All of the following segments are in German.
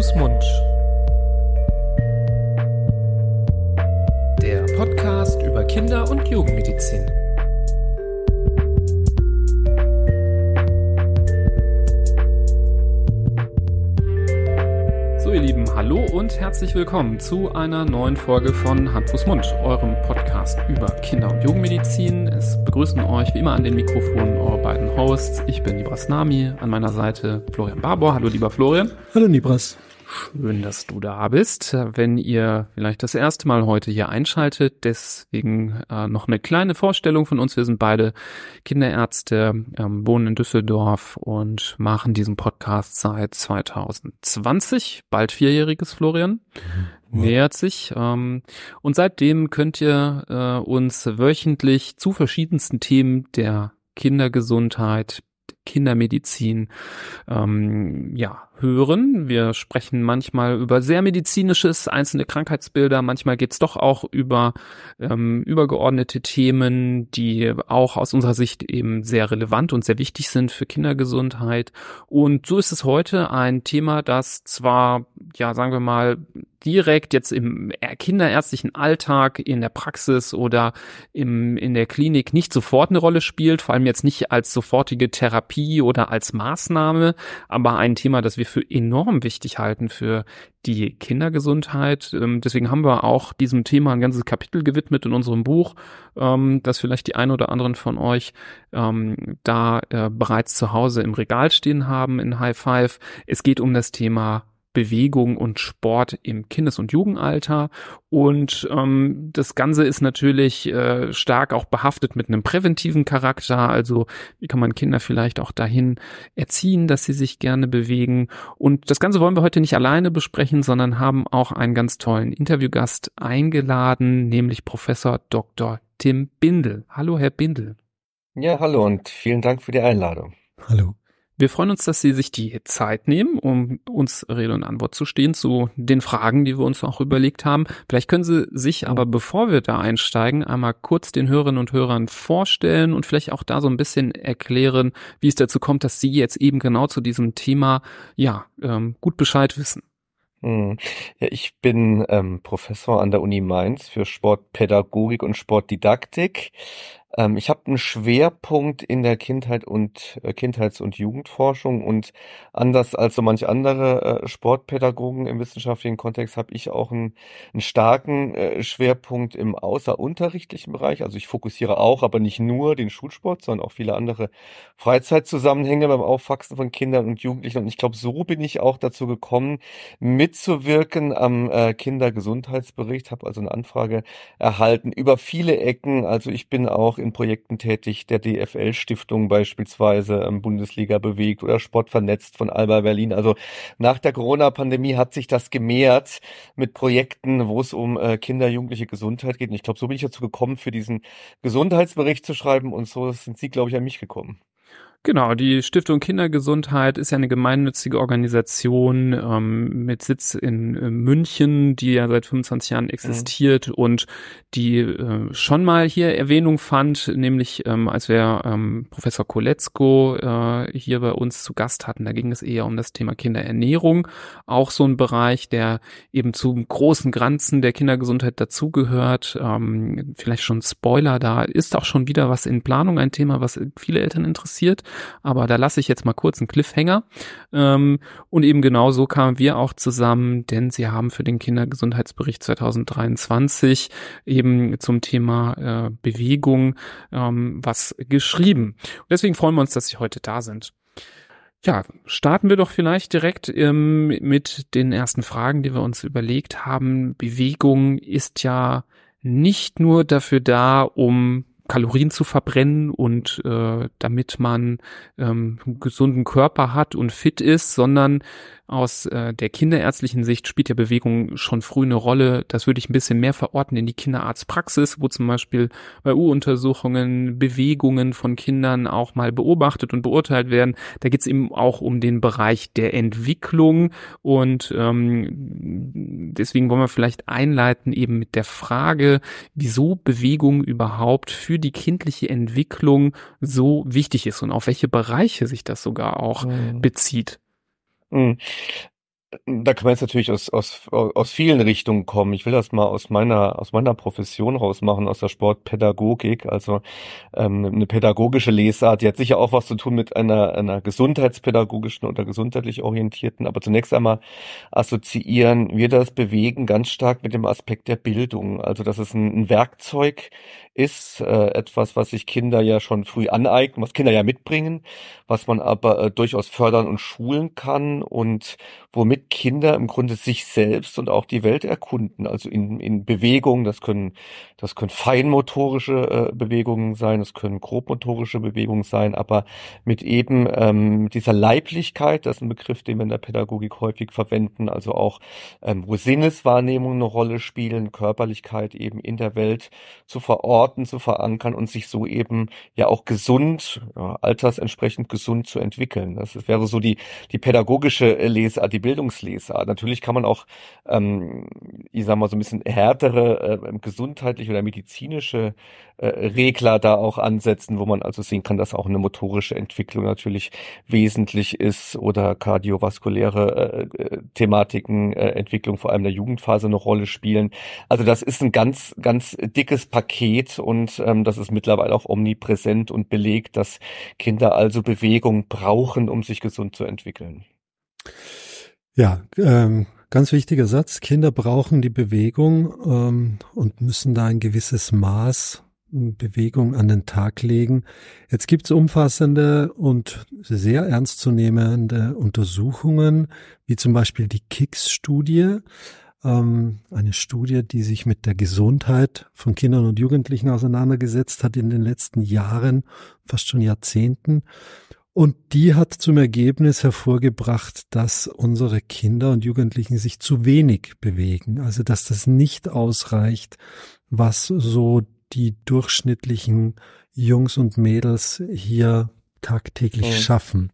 Fuß, Mund. Der Podcast über Kinder- und Jugendmedizin. So, ihr Lieben, hallo und herzlich willkommen zu einer neuen Folge von Hand, Fuß, Mund, eurem Podcast über Kinder- und Jugendmedizin. Es begrüßen euch wie immer an den Mikrofonen eure beiden Hosts. Ich bin Nibras Nami, an meiner Seite Florian Barbour. Hallo, lieber Florian. Hallo, Nibras. Schön, dass du da bist. Wenn ihr vielleicht das erste Mal heute hier einschaltet, deswegen äh, noch eine kleine Vorstellung von uns. Wir sind beide Kinderärzte, ähm, wohnen in Düsseldorf und machen diesen Podcast seit 2020, bald vierjähriges Florian. Mhm. Nähert sich. Ähm, und seitdem könnt ihr äh, uns wöchentlich zu verschiedensten Themen der Kindergesundheit, Kindermedizin ähm, ja, hören. Wir sprechen manchmal über sehr medizinisches, einzelne Krankheitsbilder. Manchmal geht's doch auch über ähm, übergeordnete Themen, die auch aus unserer Sicht eben sehr relevant und sehr wichtig sind für Kindergesundheit. Und so ist es heute ein Thema, das zwar, ja, sagen wir mal, direkt jetzt im kinderärztlichen Alltag in der Praxis oder im, in der Klinik nicht sofort eine Rolle spielt, vor allem jetzt nicht als sofortige Therapie oder als Maßnahme, aber ein Thema, das wir für enorm wichtig halten für die Kindergesundheit. Ähm, deswegen haben wir auch diesem Thema ein ganzes Kapitel gewidmet in unserem Buch, ähm, das vielleicht die ein oder anderen von euch ähm, da äh, bereits zu Hause im Regal stehen haben in High Five. Es geht um das Thema Bewegung und Sport im Kindes- und Jugendalter. Und ähm, das Ganze ist natürlich äh, stark auch behaftet mit einem präventiven Charakter. Also wie kann man Kinder vielleicht auch dahin erziehen, dass sie sich gerne bewegen. Und das Ganze wollen wir heute nicht alleine besprechen, sondern haben auch einen ganz tollen Interviewgast eingeladen, nämlich Professor Dr. Tim Bindel. Hallo, Herr Bindel. Ja, hallo und vielen Dank für die Einladung. Hallo. Wir freuen uns, dass Sie sich die Zeit nehmen, um uns Rede und Antwort zu stehen zu den Fragen, die wir uns auch überlegt haben. Vielleicht können Sie sich aber, bevor wir da einsteigen, einmal kurz den Hörerinnen und Hörern vorstellen und vielleicht auch da so ein bisschen erklären, wie es dazu kommt, dass Sie jetzt eben genau zu diesem Thema, ja, ähm, gut Bescheid wissen. Hm. Ja, ich bin ähm, Professor an der Uni Mainz für Sportpädagogik und Sportdidaktik. Ähm, ich habe einen Schwerpunkt in der Kindheit und äh, Kindheits- und Jugendforschung und anders als so manche andere äh, Sportpädagogen im wissenschaftlichen Kontext habe ich auch einen, einen starken äh, Schwerpunkt im außerunterrichtlichen Bereich. Also ich fokussiere auch, aber nicht nur den Schulsport, sondern auch viele andere Freizeitzusammenhänge beim Aufwachsen von Kindern und Jugendlichen. Und ich glaube, so bin ich auch dazu gekommen, mitzuwirken am äh, Kindergesundheitsbericht. Habe also eine Anfrage erhalten über viele Ecken. Also ich bin auch in Projekten tätig, der DFL-Stiftung beispielsweise, ähm, Bundesliga bewegt oder Sport vernetzt von Alba Berlin. Also nach der Corona-Pandemie hat sich das gemehrt mit Projekten, wo es um äh, Kinder, Jugendliche Gesundheit geht. Und ich glaube, so bin ich dazu gekommen, für diesen Gesundheitsbericht zu schreiben und so sind Sie, glaube ich, an mich gekommen. Genau, die Stiftung Kindergesundheit ist ja eine gemeinnützige Organisation ähm, mit Sitz in äh, München, die ja seit 25 Jahren mhm. existiert mhm. und die äh, schon mal hier Erwähnung fand, nämlich ähm, als wir ähm, Professor Koletzko äh, hier bei uns zu Gast hatten, da ging es eher um das Thema Kinderernährung, auch so ein Bereich, der eben zum großen Granzen der Kindergesundheit dazugehört. Ähm, vielleicht schon Spoiler, da ist auch schon wieder was in Planung, ein Thema, was viele Eltern interessiert. Aber da lasse ich jetzt mal kurz einen Cliffhanger. Ähm, und eben genau so kamen wir auch zusammen, denn sie haben für den Kindergesundheitsbericht 2023 eben zum Thema äh, Bewegung ähm, was geschrieben. Und deswegen freuen wir uns, dass sie heute da sind. Ja, starten wir doch vielleicht direkt ähm, mit den ersten Fragen, die wir uns überlegt haben. Bewegung ist ja nicht nur dafür da, um Kalorien zu verbrennen und äh, damit man ähm, einen gesunden Körper hat und fit ist, sondern aus äh, der kinderärztlichen Sicht spielt ja Bewegung schon früh eine Rolle. Das würde ich ein bisschen mehr verorten in die Kinderarztpraxis, wo zum Beispiel bei U-Untersuchungen Bewegungen von Kindern auch mal beobachtet und beurteilt werden. Da geht es eben auch um den Bereich der Entwicklung und ähm, deswegen wollen wir vielleicht einleiten eben mit der Frage, wieso Bewegung überhaupt für die kindliche Entwicklung so wichtig ist und auf welche Bereiche sich das sogar auch mhm. bezieht. Mhm. Da kann man jetzt natürlich aus, aus, aus vielen Richtungen kommen. Ich will das mal aus meiner, aus meiner Profession rausmachen, aus der Sportpädagogik. Also ähm, eine pädagogische Lesart, die hat sicher auch was zu tun mit einer, einer gesundheitspädagogischen oder gesundheitlich orientierten. Aber zunächst einmal assoziieren wir das Bewegen ganz stark mit dem Aspekt der Bildung. Also dass es ein, ein Werkzeug ist, äh, etwas, was sich Kinder ja schon früh aneignen, was Kinder ja mitbringen, was man aber äh, durchaus fördern und schulen kann und womit Kinder im Grunde sich selbst und auch die Welt erkunden, also in, in Bewegungen, das können, das können feinmotorische äh, Bewegungen sein, das können grobmotorische Bewegungen sein, aber mit eben ähm, dieser Leiblichkeit, das ist ein Begriff, den wir in der Pädagogik häufig verwenden, also auch ähm, wo Sinneswahrnehmungen eine Rolle spielen, Körperlichkeit eben in der Welt zu verorten Orten zu verankern und sich so eben ja auch gesund, ja, altersentsprechend gesund zu entwickeln. Das wäre so die, die pädagogische Lesart, die Bildungslesart. Natürlich kann man auch, ähm, ich sag mal, so ein bisschen härtere äh, gesundheitliche oder medizinische äh, Regler da auch ansetzen, wo man also sehen kann, dass auch eine motorische Entwicklung natürlich wesentlich ist oder kardiovaskuläre äh, äh Thematiken, äh, Entwicklung vor allem der Jugendphase eine Rolle spielen. Also das ist ein ganz, ganz dickes Paket und ähm, das ist mittlerweile auch omnipräsent und belegt, dass Kinder also Bewegung brauchen, um sich gesund zu entwickeln. Ja, ähm, ganz wichtiger Satz. Kinder brauchen die Bewegung ähm, und müssen da ein gewisses Maß Bewegung an den Tag legen. Jetzt gibt es umfassende und sehr ernstzunehmende Untersuchungen, wie zum Beispiel die KICS-Studie ähm, eine Studie, die sich mit der Gesundheit von Kindern und Jugendlichen auseinandergesetzt hat in den letzten Jahren, fast schon Jahrzehnten. Und die hat zum Ergebnis hervorgebracht, dass unsere Kinder und Jugendlichen sich zu wenig bewegen. Also dass das nicht ausreicht, was so die durchschnittlichen Jungs und Mädels hier tagtäglich mhm. schaffen.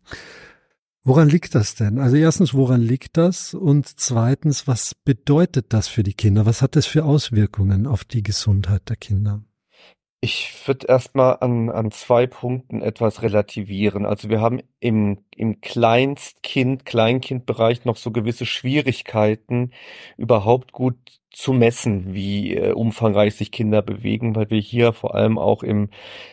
Woran liegt das denn? Also erstens, woran liegt das? Und zweitens, was bedeutet das für die Kinder? Was hat das für Auswirkungen auf die Gesundheit der Kinder? Ich würde erstmal an, an zwei Punkten etwas relativieren. Also wir haben im, im Kleinstkind, Kleinkindbereich noch so gewisse Schwierigkeiten, überhaupt gut zu messen, wie äh, umfangreich sich Kinder bewegen, weil wir hier vor allem auch im,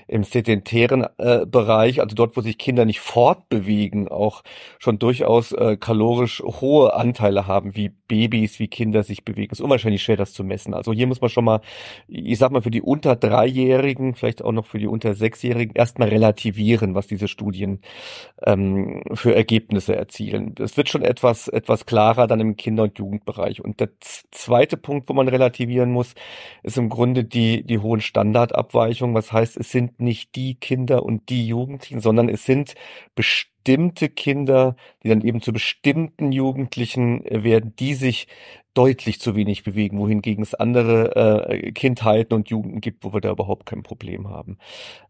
im sedentären äh, Bereich, also dort, wo sich Kinder nicht fortbewegen, auch schon durchaus äh, kalorisch hohe Anteile haben, wie Babys, wie Kinder sich bewegen. Es ist unwahrscheinlich schwer, das zu messen. Also hier muss man schon mal, ich sag mal, für die unter Dreijährigen, vielleicht auch noch für die unter Sechsjährigen, erstmal relativieren, was diese Studien ähm, für Ergebnisse erzielen. Es wird schon etwas, etwas klarer dann im Kinder- und Jugendbereich. Und der zweite Punkt, wo man relativieren muss, ist im Grunde die, die hohen Standardabweichungen. Was heißt, es sind nicht die Kinder und die Jugendlichen, sondern es sind bestimmte Kinder, die dann eben zu bestimmten Jugendlichen werden, die sich deutlich zu wenig bewegen, wohingegen es andere äh, Kindheiten und Jugenden gibt, wo wir da überhaupt kein Problem haben.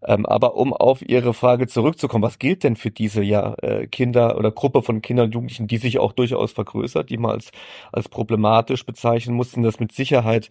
Ähm, aber um auf Ihre Frage zurückzukommen, was gilt denn für diese ja äh, Kinder oder Gruppe von Kindern und Jugendlichen, die sich auch durchaus vergrößert, die man als, als problematisch bezeichnen mussten, das mit Sicherheit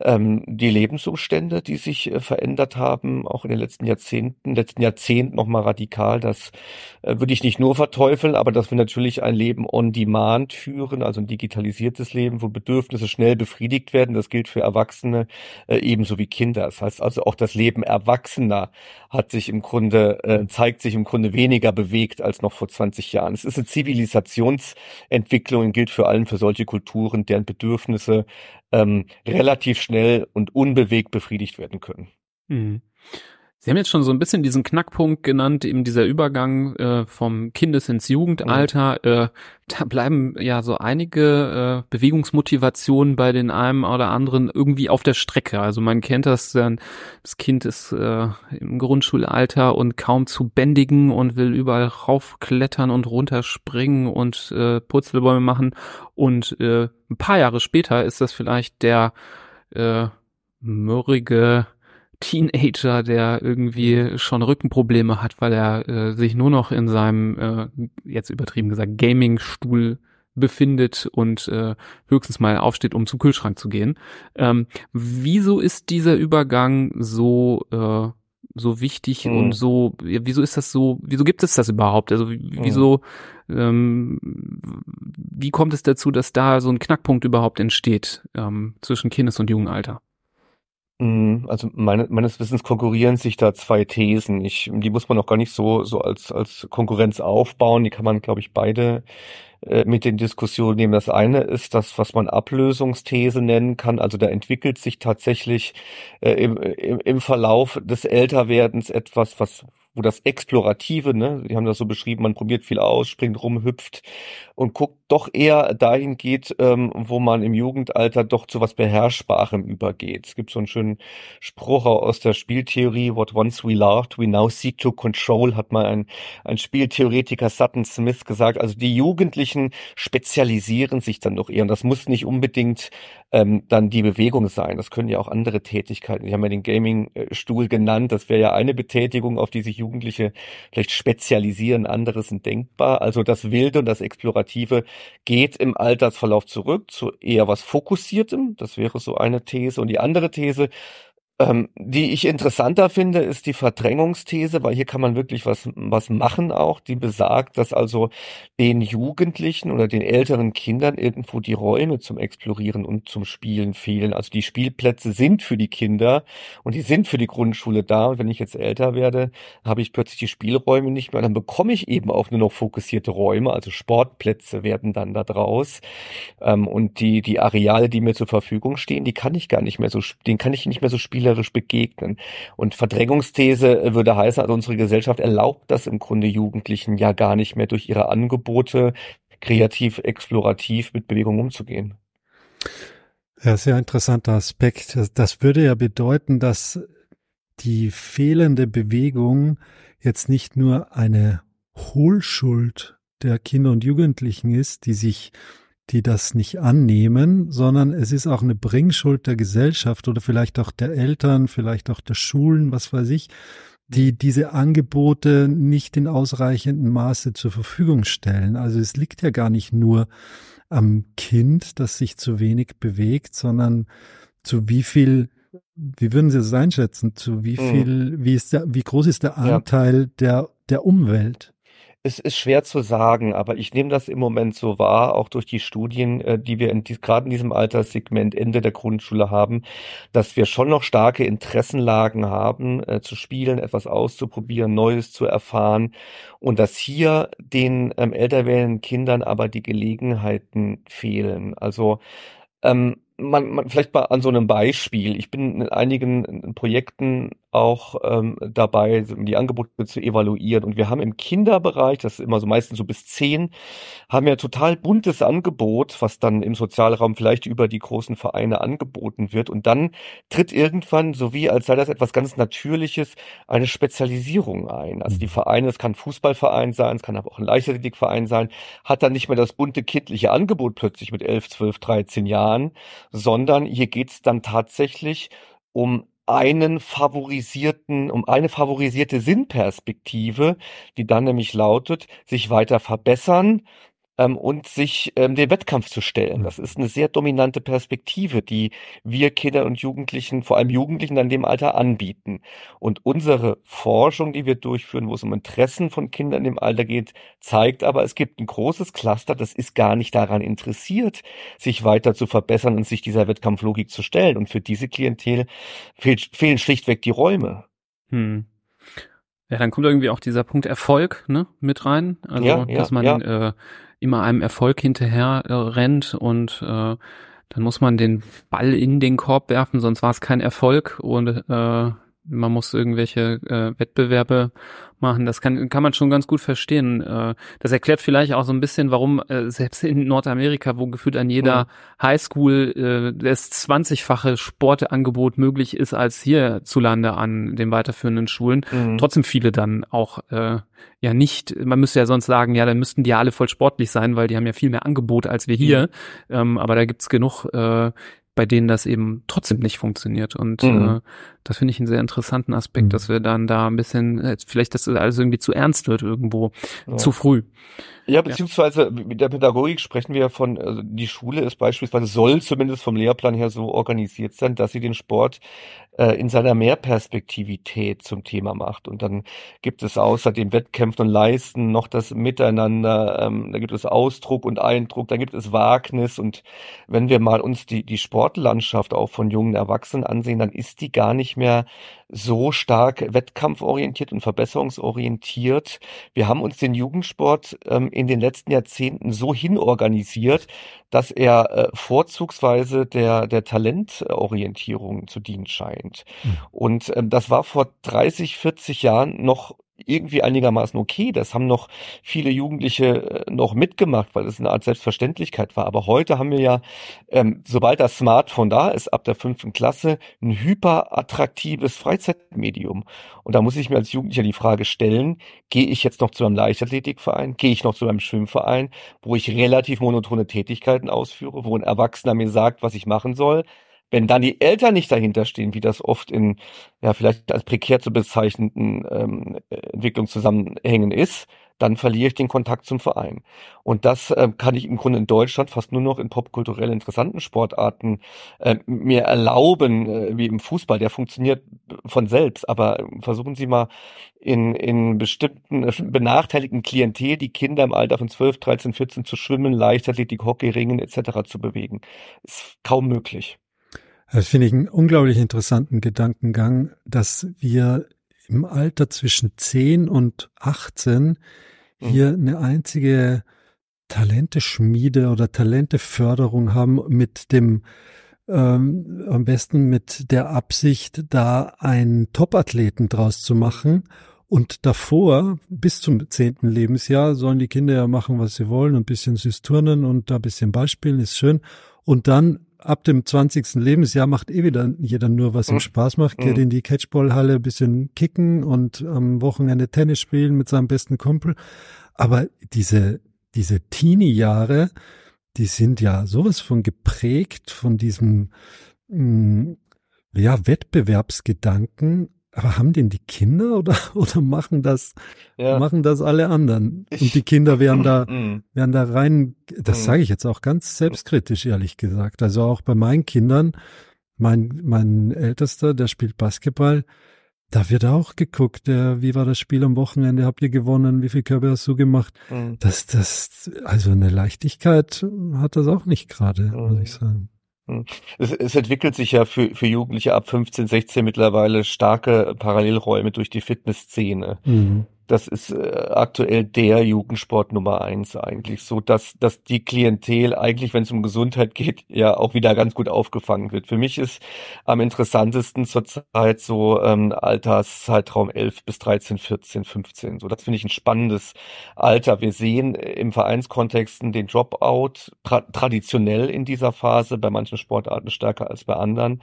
ähm, die Lebensumstände, die sich äh, verändert haben, auch in den letzten Jahrzehnten, letzten Jahrzehnt nochmal radikal, das äh, würde ich nicht nur verteufeln, aber dass wir natürlich ein Leben on demand führen, also ein digitalisiertes Leben, wo Bedürfnisse schnell befriedigt werden. Das gilt für Erwachsene äh, ebenso wie Kinder. Das heißt also auch das Leben Erwachsener hat sich im Grunde, äh, zeigt sich im Grunde weniger bewegt als noch vor 20 Jahren. Es ist eine Zivilisationsentwicklung und gilt für allen für solche Kulturen, deren Bedürfnisse ähm, relativ schnell und unbewegt befriedigt werden können. Mhm. Sie haben jetzt schon so ein bisschen diesen Knackpunkt genannt, eben dieser Übergang äh, vom Kindes ins Jugendalter. Äh, da bleiben ja so einige äh, Bewegungsmotivationen bei den einen oder anderen irgendwie auf der Strecke. Also man kennt das dann, das Kind ist äh, im Grundschulalter und kaum zu bändigen und will überall raufklettern und runterspringen und äh, Purzelbäume machen. Und äh, ein paar Jahre später ist das vielleicht der äh, mürrige Teenager, der irgendwie schon Rückenprobleme hat, weil er äh, sich nur noch in seinem, äh, jetzt übertrieben gesagt, Gaming-Stuhl befindet und äh, höchstens mal aufsteht, um zum Kühlschrank zu gehen. Ähm, wieso ist dieser Übergang so äh, so wichtig mhm. und so, wieso ist das so, wieso gibt es das überhaupt? Also mhm. wieso, mhm. ähm, wie kommt es dazu, dass da so ein Knackpunkt überhaupt entsteht ähm, zwischen Kindes- und Jugendalter? Mhm, also meine, meines Wissens konkurrieren sich da zwei Thesen. Ich, die muss man auch gar nicht so, so als, als Konkurrenz aufbauen. Die kann man, glaube ich, beide äh, mit den Diskussionen nehmen. Das eine ist das, was man Ablösungsthese nennen kann. Also da entwickelt sich tatsächlich äh, im, im, im Verlauf des Älterwerdens etwas, was wo das Explorative, ne, die haben das so beschrieben, man probiert viel aus, springt rum, hüpft und guckt doch eher dahin geht, ähm, wo man im Jugendalter doch zu was Beherrschbarem übergeht. Es gibt so einen schönen Spruch aus der Spieltheorie, what once we loved, we now seek to control, hat mal ein, ein Spieltheoretiker Sutton Smith gesagt. Also die Jugendlichen spezialisieren sich dann doch eher und das muss nicht unbedingt ähm, dann die Bewegung sein. Das können ja auch andere Tätigkeiten. Sie haben ja den Gaming-Stuhl genannt. Das wäre ja eine Betätigung, auf die sich Jugendliche vielleicht spezialisieren. Anderes sind denkbar. Also das Wilde und das Explorative geht im Altersverlauf zurück zu eher was Fokussiertem. Das wäre so eine These. Und die andere These, ähm, die ich interessanter finde, ist die Verdrängungsthese, weil hier kann man wirklich was, was machen auch, die besagt, dass also den Jugendlichen oder den älteren Kindern irgendwo die Räume zum Explorieren und zum Spielen fehlen. Also die Spielplätze sind für die Kinder und die sind für die Grundschule da. Und wenn ich jetzt älter werde, habe ich plötzlich die Spielräume nicht mehr. Dann bekomme ich eben auch nur noch fokussierte Räume, also Sportplätze werden dann da draus. Ähm, und die, die Areale, die mir zur Verfügung stehen, die kann ich gar nicht mehr so, den kann ich nicht mehr so spielen spielerisch begegnen. Und Verdrängungsthese würde heißen, also unsere Gesellschaft erlaubt das im Grunde Jugendlichen ja gar nicht mehr durch ihre Angebote kreativ, explorativ mit Bewegung umzugehen. Ja, sehr interessanter Aspekt. Das würde ja bedeuten, dass die fehlende Bewegung jetzt nicht nur eine Hohlschuld der Kinder und Jugendlichen ist, die sich die das nicht annehmen, sondern es ist auch eine Bringschuld der Gesellschaft oder vielleicht auch der Eltern, vielleicht auch der Schulen, was weiß ich, die diese Angebote nicht in ausreichendem Maße zur Verfügung stellen. Also es liegt ja gar nicht nur am Kind, das sich zu wenig bewegt, sondern zu wie viel, wie würden Sie das einschätzen, zu wie mhm. viel, wie ist der, wie groß ist der Anteil ja. der, der Umwelt? Es ist schwer zu sagen, aber ich nehme das im Moment so wahr, auch durch die Studien, äh, die wir in gerade in diesem Alterssegment Ende der Grundschule haben, dass wir schon noch starke Interessenlagen haben, äh, zu spielen, etwas auszuprobieren, Neues zu erfahren und dass hier den ähm, älter werdenden Kindern aber die Gelegenheiten fehlen. Also ähm, man, man vielleicht mal an so einem Beispiel. Ich bin in einigen Projekten auch ähm, dabei, die Angebote zu evaluieren. Und wir haben im Kinderbereich, das ist immer so meistens so bis zehn, haben wir total buntes Angebot, was dann im Sozialraum vielleicht über die großen Vereine angeboten wird. Und dann tritt irgendwann, so wie als sei das etwas ganz Natürliches, eine Spezialisierung ein. Also die mhm. Vereine, es kann Fußballverein sein, es kann aber auch ein Leichtathletikverein sein, hat dann nicht mehr das bunte kindliche Angebot plötzlich mit elf, zwölf, dreizehn Jahren, sondern hier geht's dann tatsächlich um einen favorisierten, um eine favorisierte Sinnperspektive, die dann nämlich lautet, sich weiter verbessern, ähm, und sich ähm, den Wettkampf zu stellen. Das ist eine sehr dominante Perspektive, die wir Kindern und Jugendlichen, vor allem Jugendlichen in dem Alter anbieten. Und unsere Forschung, die wir durchführen, wo es um Interessen von Kindern im Alter geht, zeigt aber, es gibt ein großes Cluster, das ist gar nicht daran interessiert, sich weiter zu verbessern und sich dieser Wettkampflogik zu stellen. Und für diese Klientel fehlen schlichtweg die Räume. Hm. Ja, dann kommt irgendwie auch dieser Punkt Erfolg ne, mit rein. Also, ja, ja, dass man ja. äh, immer einem Erfolg hinterher äh, rennt und äh, dann muss man den Ball in den Korb werfen, sonst war es kein Erfolg und äh, man muss irgendwelche äh, Wettbewerbe machen. Das kann, kann man schon ganz gut verstehen. Äh, das erklärt vielleicht auch so ein bisschen, warum äh, selbst in Nordamerika, wo gefühlt an jeder mhm. Highschool äh, das 20-fache Sportangebot möglich ist als hierzulande an den weiterführenden Schulen, mhm. trotzdem viele dann auch äh, ja nicht, man müsste ja sonst sagen, ja, dann müssten die ja alle voll sportlich sein, weil die haben ja viel mehr Angebot als wir hier. Mhm. Ähm, aber da gibt's genug, äh, bei denen das eben trotzdem nicht funktioniert. Und mhm. äh, Das finde ich einen sehr interessanten Aspekt, mhm. dass wir dann da ein bisschen, äh, vielleicht, dass das alles irgendwie zu ernst wird irgendwo, ja. zu früh. Ja, beziehungsweise mit der Pädagogik sprechen wir von, also die Schule ist beispielsweise, soll zumindest vom Lehrplan her so organisiert sein, dass sie den Sport äh, in seiner Mehrperspektivität zum Thema macht. Und dann gibt es außer dem Wettkämpfen und Leisten noch das Miteinander, ähm, da gibt es Ausdruck und Eindruck, da gibt es Wagnis. Und wenn wir mal uns die, die Sportlandschaft auch von jungen Erwachsenen ansehen, dann ist die gar nicht mehr so stark wettkampforientiert und verbesserungsorientiert. Wir haben uns den Jugendsport ähm, in den letzten Jahrzehnten so hinorganisiert, dass er äh, vorzugsweise der, der Talentorientierung zu dienen scheint. Mhm. Und ähm, das war vor 30, 40 Jahren noch irgendwie einigermaßen okay. Das haben noch viele Jugendliche äh, noch mitgemacht, weil es eine Art Selbstverständlichkeit war. Aber heute haben wir ja, ähm, sobald das Smartphone da ist, ab der fünften Klasse, ein hyperattraktives Freizeitmedium. Und da muss ich mir als Jugendlicher die Frage stellen, gehe ich jetzt noch zu einem Leichtathletikverein, gehe ich noch zu einem Schwimmverein, wo ich relativ monotone Tätigkeiten ausführe, wo ein Erwachsener mir sagt, was ich machen soll, wenn dann die Eltern nicht dahinter stehen, wie das oft in, ja, vielleicht als prekär zu bezeichneten ähm, Entwicklungszusammenhängen ist, dann verliere ich den Kontakt zum Verein. Und das äh, kann ich im Grunde in Deutschland fast nur noch in popkulturell interessanten Sportarten äh, mir erlauben, äh, wie im Fußball. Der funktioniert von selbst. Aber versuchen Sie mal in, in bestimmten äh, benachteiligten Klientel die Kinder im Alter von 12, 13, 14 zu schwimmen, Leichtathletik, Hockey, Ringen etc. zu bewegen. Ist kaum möglich. Das finde ich einen unglaublich interessanten Gedankengang, dass wir im Alter zwischen 10 und 18 mhm. hier eine einzige Talenteschmiede oder Talenteförderung haben mit dem ähm, am besten mit der Absicht, da einen Topathleten draus zu machen. Und davor, bis zum zehnten Lebensjahr, sollen die Kinder ja machen, was sie wollen, ein bisschen süß turnen und da ein bisschen Ball spielen, ist schön. Und dann ab dem 20. Lebensjahr macht eh wieder jeder nur, was ihm mhm. Spaß macht, geht mhm. in die Catchballhalle ein bisschen kicken und am Wochenende Tennis spielen mit seinem besten Kumpel. Aber diese, diese Teenie-Jahre, die sind ja sowas von geprägt von diesem, mh, mm, ja, Wettbewerbsgedanken aber haben denn die Kinder oder, oder machen das, ja. machen das alle anderen? Ich, und die Kinder werden da, mm. werden da rein, das mm. sage ich jetzt auch ganz selbstkritisch, ehrlich gesagt. Also auch bei meinen Kindern, mein, mein Ältester, der spielt Basketball, da wird auch geguckt, der, wie war das Spiel am Wochenende, habt ihr gewonnen, wie viel Körbe hast du gemacht? Mm. Das, das, also eine Leichtigkeit hat das auch nicht gerade, muss ich sagen. Hm. Es, es, entwickelt sich ja für, für Jugendliche ab 15, 16 mittlerweile starke Parallelräume durch die Fitnessszene. Mhm das ist äh, aktuell der Jugendsport Nummer eins eigentlich, so dass, dass die Klientel eigentlich, wenn es um Gesundheit geht, ja auch wieder ganz gut aufgefangen wird. Für mich ist am interessantesten zurzeit so ähm, Alterszeitraum 11 bis 13, 14, 15. So, das finde ich ein spannendes Alter. Wir sehen im Vereinskontexten den Dropout tra traditionell in dieser Phase, bei manchen Sportarten stärker als bei anderen.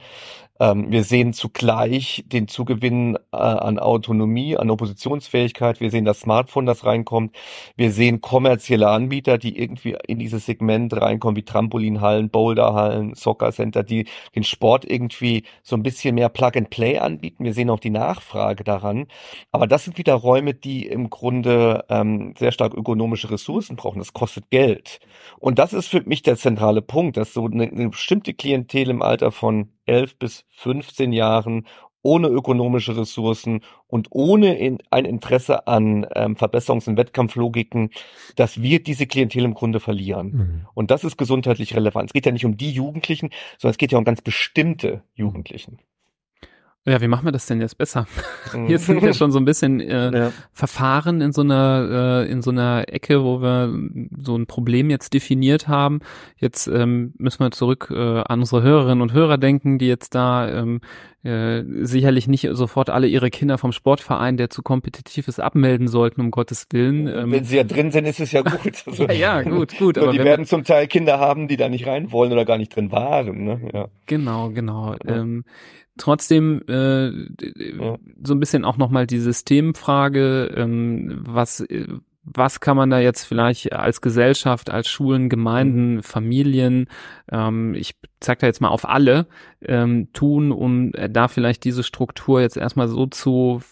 Ähm, wir sehen zugleich den Zugewinn äh, an Autonomie, an Oppositionsfähigkeit. Wir sehen das Smartphone, das reinkommt. Wir sehen kommerzielle Anbieter, die irgendwie in dieses Segment reinkommen, wie Trampolinhallen, Boulderhallen, Soccer Center, die den Sport irgendwie so ein bisschen mehr Plug and Play anbieten. Wir sehen auch die Nachfrage daran. Aber das sind wieder Räume, die im Grunde ähm, sehr stark ökonomische Ressourcen brauchen. Das kostet Geld. Und das ist für mich der zentrale Punkt, dass so eine, eine bestimmte Klientel im Alter von 11 bis 15 Jahren ohne ökonomische Ressourcen und ohne in, ein Interesse an ähm, Verbesserungs- und Wettkampflogiken, dass wir diese Klientel im Grunde verlieren. Mhm. Und das ist gesundheitlich relevant. Es geht ja nicht um die Jugendlichen, sondern es geht ja um ganz bestimmte Jugendlichen. Ja, wie machen wir das denn jetzt besser? Mhm. Hier sind wir schon so ein bisschen äh, ja. verfahren in so einer äh, in so einer Ecke, wo wir so ein Problem jetzt definiert haben. Jetzt ähm, müssen wir zurück äh, an unsere Hörerinnen und Hörer denken, die jetzt da ähm, äh, sicherlich nicht sofort alle ihre Kinder vom Sportverein, der zu kompetitiv ist, abmelden sollten, um Gottes Willen. Ähm, wenn sie ja drin sind, ist es ja gut. Also, ja, ja, gut, gut. aber die werden zum Teil Kinder haben, die da nicht rein wollen oder gar nicht drin waren. Ne? Ja. Genau, genau. Ja. Ähm, trotzdem äh, ja. so ein bisschen auch nochmal die Systemfrage, ähm, was äh, was kann man da jetzt vielleicht als Gesellschaft, als Schulen, Gemeinden, mhm. Familien, ähm, ich zeig da jetzt mal auf alle, ähm, tun, um da vielleicht diese Struktur jetzt erstmal so zu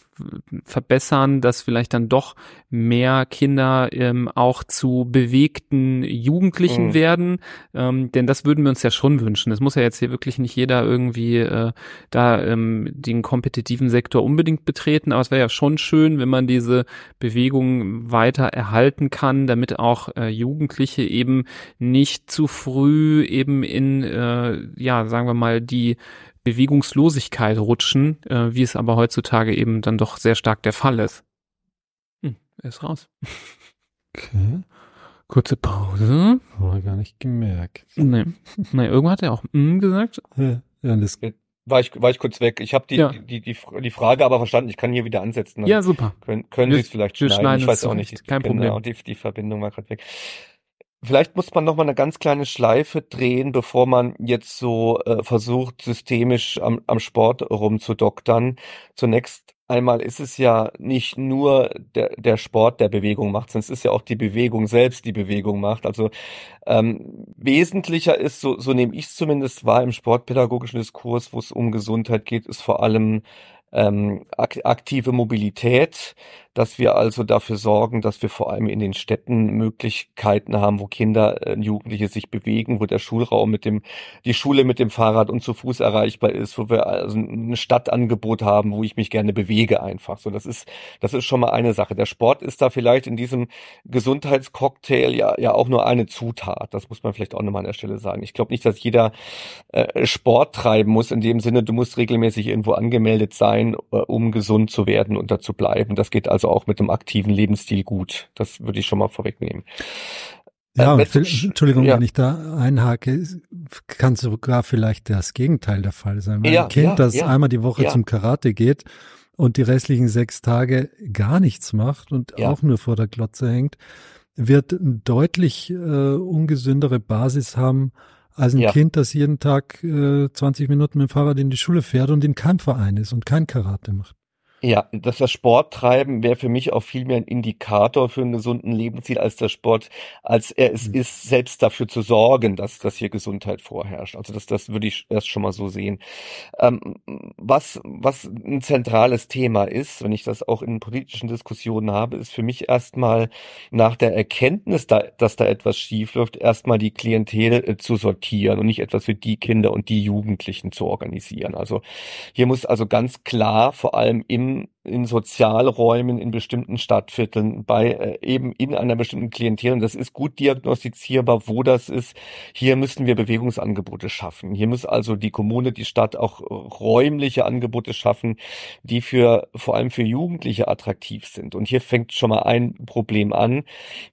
verbessern, dass vielleicht dann doch mehr Kinder ähm, auch zu bewegten Jugendlichen mhm. werden. Ähm, denn das würden wir uns ja schon wünschen. Es muss ja jetzt hier wirklich nicht jeder irgendwie äh, da ähm, den kompetitiven Sektor unbedingt betreten, aber es wäre ja schon schön, wenn man diese Bewegung weiter erhalten kann, damit auch äh, Jugendliche eben nicht zu früh eben in, äh, ja, sagen wir mal, die Bewegungslosigkeit rutschen, äh, wie es aber heutzutage eben dann doch sehr stark der Fall ist. Hm, er ist raus. Okay. Kurze Pause. Habe gar nicht gemerkt. Nee. nee, irgendwo hat er auch mm gesagt. Ja, ja das war ich, war ich kurz weg. Ich habe die, ja. die, die, die Frage aber verstanden. Ich kann hier wieder ansetzen. ja, super. Können, können Sie es vielleicht schneiden? schneiden ich weiß auch nicht. Kein Problem. Genau, die, die Verbindung war gerade weg. Vielleicht muss man noch mal eine ganz kleine Schleife drehen, bevor man jetzt so äh, versucht, systemisch am, am Sport rumzudoktern. Zunächst einmal ist es ja nicht nur der, der Sport, der Bewegung macht, sondern es ist ja auch die Bewegung selbst, die Bewegung macht. Also ähm, wesentlicher ist, so, so nehme ich es zumindest wahr im sportpädagogischen Diskurs, wo es um Gesundheit geht, ist vor allem ähm, aktive Mobilität, dass wir also dafür sorgen, dass wir vor allem in den Städten Möglichkeiten haben, wo Kinder, äh, Jugendliche sich bewegen, wo der Schulraum mit dem, die Schule mit dem Fahrrad und zu Fuß erreichbar ist, wo wir also ein Stadtangebot haben, wo ich mich gerne bewege einfach. So, das ist, das ist schon mal eine Sache. Der Sport ist da vielleicht in diesem Gesundheitscocktail ja, ja auch nur eine Zutat. Das muss man vielleicht auch nochmal an der Stelle sagen. Ich glaube nicht, dass jeder äh, Sport treiben muss in dem Sinne, du musst regelmäßig irgendwo angemeldet sein, äh, um gesund zu werden und da zu bleiben. Das geht also auch mit einem aktiven Lebensstil gut. Das würde ich schon mal vorwegnehmen. Ja, äh, Entschuldigung, ja. wenn ich da einhake, kann sogar vielleicht das Gegenteil der Fall sein. Mein ja, Kind, ja, das einmal die Woche zum Karate geht und die restlichen sechs Tage gar nichts macht und auch nur vor der Glotze hängt, wird eine deutlich äh, ungesündere Basis haben als ein Kind, das jeden Tag äh, 20 Minuten mit dem Fahrrad in die Schule fährt und in keinem Verein ist und kein Karate macht. Ja, dass das Sporttreiben wäre für mich auch viel mehr ein Indikator für einen gesunden Lebensstil als der Sport, als er es mhm. ist, selbst dafür zu sorgen, dass, dass hier Gesundheit vorherrscht. Also das, das würde ich erst schon mal so sehen. Ähm, was, was ein zentrales Thema ist, wenn ich das auch in politischen Diskussionen habe, ist für mich erstmal nach der Erkenntnis, da, dass da etwas schief läuft, erstmal die Klientel äh, zu sortieren und nicht etwas für die Kinder und die Jugendlichen zu organisieren. Also hier muss also ganz klar vor allem im in, in Sozialräumen in bestimmten Stadtvierteln, bei äh, eben in einer bestimmten Klientel. Und das ist gut diagnostizierbar, wo das ist. Hier müssen wir Bewegungsangebote schaffen. Hier muss also die Kommune, die Stadt auch räumliche Angebote schaffen, die für vor allem für Jugendliche attraktiv sind. Und hier fängt schon mal ein Problem an,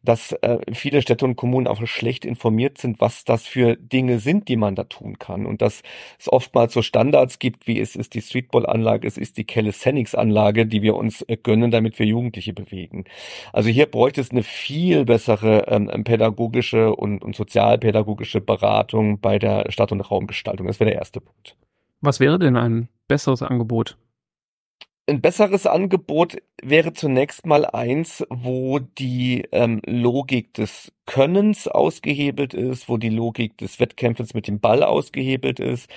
dass äh, viele Städte und Kommunen auch schlecht informiert sind, was das für Dinge sind, die man da tun kann. Und dass es oftmals so Standards gibt, wie es ist die Streetball-Anlage, es ist die Calisthenics Anlage, die wir uns äh, gönnen, damit wir Jugendliche bewegen. Also hier bräuchte es eine viel bessere ähm, ähm, pädagogische und, und sozialpädagogische Beratung bei der Stadt- und Raumgestaltung. Das wäre der erste Punkt. Was wäre denn ein besseres Angebot? Ein besseres Angebot wäre zunächst mal eins, wo die ähm, Logik des Könnens ausgehebelt ist, wo die Logik des Wettkämpfens mit dem Ball ausgehebelt ist.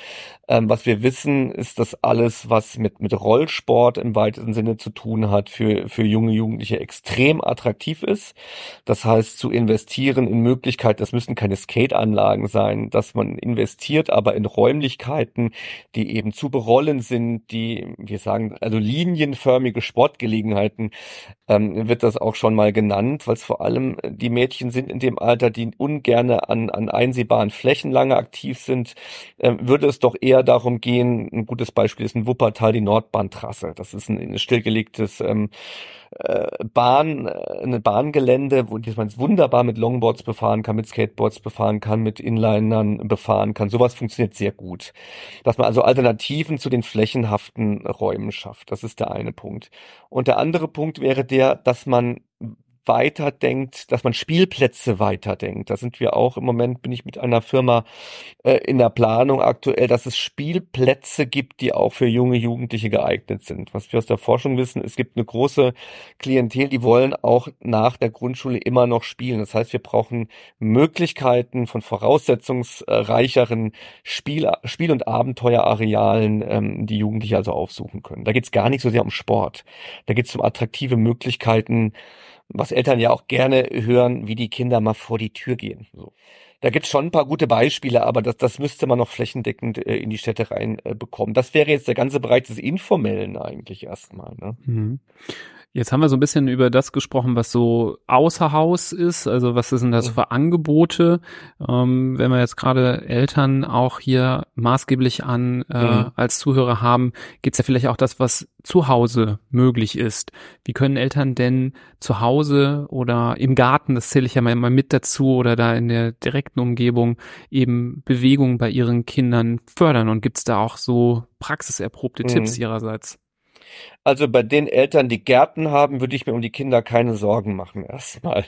Ähm, was wir wissen, ist, dass alles, was mit, mit Rollsport im weitesten Sinne zu tun hat, für, für junge Jugendliche extrem attraktiv ist. Das heißt, zu investieren in Möglichkeiten, das müssen keine Skateanlagen sein, dass man investiert aber in Räumlichkeiten, die eben zu berollen sind, die, wir sagen, also linienförmige Sportgelegenheiten, ähm, wird das auch schon mal genannt, weil es vor allem die Mädchen sind in dem Alter, die ungerne an, an einsehbaren Flächen lange aktiv sind, äh, würde es doch eher darum gehen, ein gutes Beispiel ist in Wuppertal die Nordbahntrasse. Das ist ein, ein stillgelegtes ähm, äh, Bahn, äh, eine Bahngelände, wo man es wunderbar mit Longboards befahren kann, mit Skateboards befahren kann, mit Inlinern befahren kann. Sowas funktioniert sehr gut. Dass man also Alternativen zu den flächenhaften Räumen schafft. Das ist der eine Punkt. Und der andere Punkt wäre der, dass man weiterdenkt, dass man Spielplätze weiterdenkt. Da sind wir auch im Moment, bin ich mit einer Firma äh, in der Planung aktuell, dass es Spielplätze gibt, die auch für junge Jugendliche geeignet sind. Was wir aus der Forschung wissen, es gibt eine große Klientel, die wollen auch nach der Grundschule immer noch spielen. Das heißt, wir brauchen Möglichkeiten von voraussetzungsreicheren Spiel, Spiel- und Abenteuerarealen, ähm, die Jugendliche also aufsuchen können. Da geht es gar nicht so sehr um Sport. Da geht es um attraktive Möglichkeiten, was Eltern ja auch gerne hören, wie die Kinder mal vor die Tür gehen. So. Da gibt's schon ein paar gute Beispiele, aber das, das müsste man noch flächendeckend äh, in die Städte rein äh. Das wäre jetzt der ganze Bereich des Informellen eigentlich erstmal. Ne? Mhm. Jetzt haben wir so ein bisschen über das gesprochen, was so außer Haus ist. Also was sind das für Angebote? Ähm, wenn wir jetzt gerade Eltern auch hier maßgeblich an äh, mhm. als Zuhörer haben, gibt's ja vielleicht auch das, was zu Hause möglich ist. Wie können Eltern denn zu Hause oder im Garten, das zähle ich ja mal immer mit dazu, oder da in der direkten Umgebung eben Bewegung bei ihren Kindern fördern? Und gibt's da auch so praxiserprobte mhm. Tipps ihrerseits? Also bei den Eltern, die Gärten haben, würde ich mir um die Kinder keine Sorgen machen erstmal.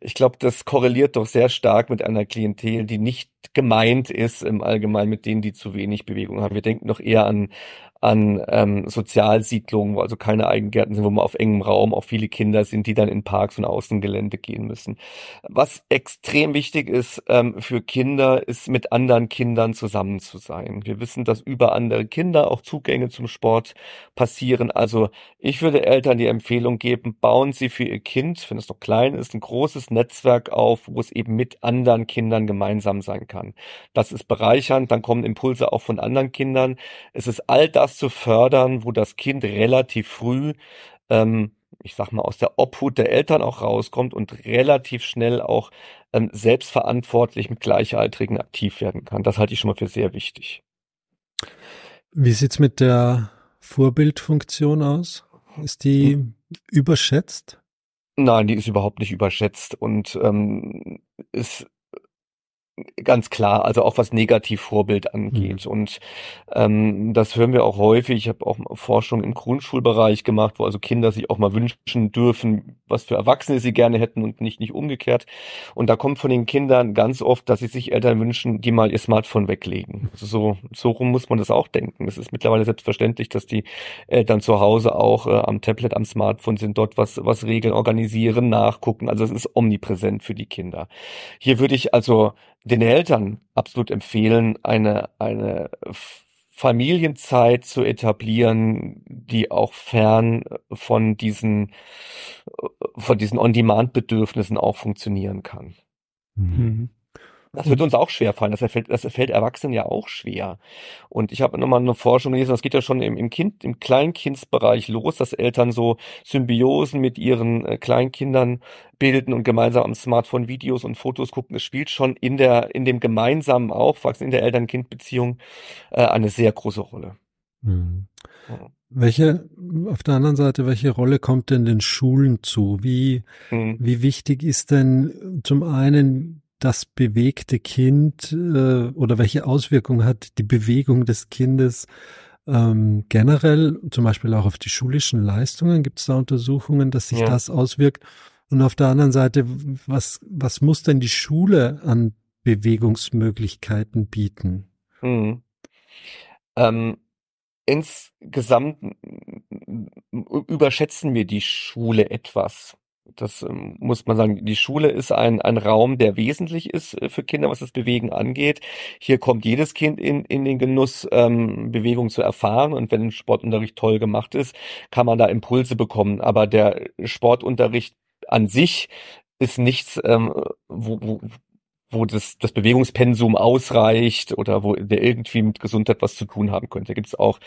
Ich glaube, das korreliert doch sehr stark mit einer Klientel, die nicht gemeint ist im Allgemeinen mit denen, die zu wenig Bewegung haben. Wir denken doch eher an an ähm, Sozialsiedlungen, wo also keine Eigengärten sind, wo man auf engem Raum auch viele Kinder sind, die dann in Parks und Außengelände gehen müssen. Was extrem wichtig ist ähm, für Kinder, ist mit anderen Kindern zusammen zu sein. Wir wissen, dass über andere Kinder auch Zugänge zum Sport passieren. Also ich würde Eltern die Empfehlung geben, bauen Sie für Ihr Kind, wenn es noch klein ist, ein großes Netzwerk auf, wo es eben mit anderen Kindern gemeinsam sein kann. Das ist bereichernd, dann kommen Impulse auch von anderen Kindern. Es ist all das, zu fördern, wo das Kind relativ früh, ähm, ich sag mal, aus der Obhut der Eltern auch rauskommt und relativ schnell auch ähm, selbstverantwortlich mit Gleichaltrigen aktiv werden kann. Das halte ich schon mal für sehr wichtig. Wie sieht's mit der Vorbildfunktion aus? Ist die hm. überschätzt? Nein, die ist überhaupt nicht überschätzt und ähm, ist Ganz klar, also auch was Negativvorbild angeht. Mhm. Und ähm, das hören wir auch häufig. Ich habe auch Forschung im Grundschulbereich gemacht, wo also Kinder sich auch mal wünschen dürfen, was für Erwachsene sie gerne hätten und nicht nicht umgekehrt. Und da kommt von den Kindern ganz oft, dass sie sich Eltern wünschen, die mal ihr Smartphone weglegen. Also so, so rum muss man das auch denken. Es ist mittlerweile selbstverständlich, dass die Eltern zu Hause auch äh, am Tablet, am Smartphone sind, dort was, was regeln, organisieren, nachgucken. Also es ist omnipräsent für die Kinder. Hier würde ich also den Eltern absolut empfehlen, eine, eine Familienzeit zu etablieren, die auch fern von diesen, von diesen On-Demand-Bedürfnissen auch funktionieren kann. Mhm. Das wird uns auch schwer fallen. Das fällt, das fällt Erwachsenen ja auch schwer. Und ich habe nochmal eine Forschung gelesen, das geht ja schon im, im Kind, im Kleinkindsbereich los, dass Eltern so Symbiosen mit ihren äh, Kleinkindern bilden und gemeinsam am Smartphone Videos und Fotos gucken. Es spielt schon in der, in dem gemeinsamen Aufwachsen, in der Eltern-Kind-Beziehung äh, eine sehr große Rolle. Mhm. Welche, auf der anderen Seite, welche Rolle kommt denn den Schulen zu? Wie, mhm. wie wichtig ist denn zum einen das bewegte Kind äh, oder welche Auswirkungen hat die Bewegung des Kindes ähm, generell, zum Beispiel auch auf die schulischen Leistungen? Gibt es da Untersuchungen, dass sich ja. das auswirkt? Und auf der anderen Seite, was, was muss denn die Schule an Bewegungsmöglichkeiten bieten? Mhm. Ähm, insgesamt überschätzen wir die Schule etwas. Das ähm, muss man sagen. Die Schule ist ein, ein Raum, der wesentlich ist äh, für Kinder, was das Bewegen angeht. Hier kommt jedes Kind in, in den Genuss, ähm, Bewegung zu erfahren. Und wenn Sportunterricht toll gemacht ist, kann man da Impulse bekommen. Aber der Sportunterricht an sich ist nichts, ähm, wo, wo, wo das, das Bewegungspensum ausreicht oder wo der irgendwie mit Gesundheit was zu tun haben könnte. Da gibt es auch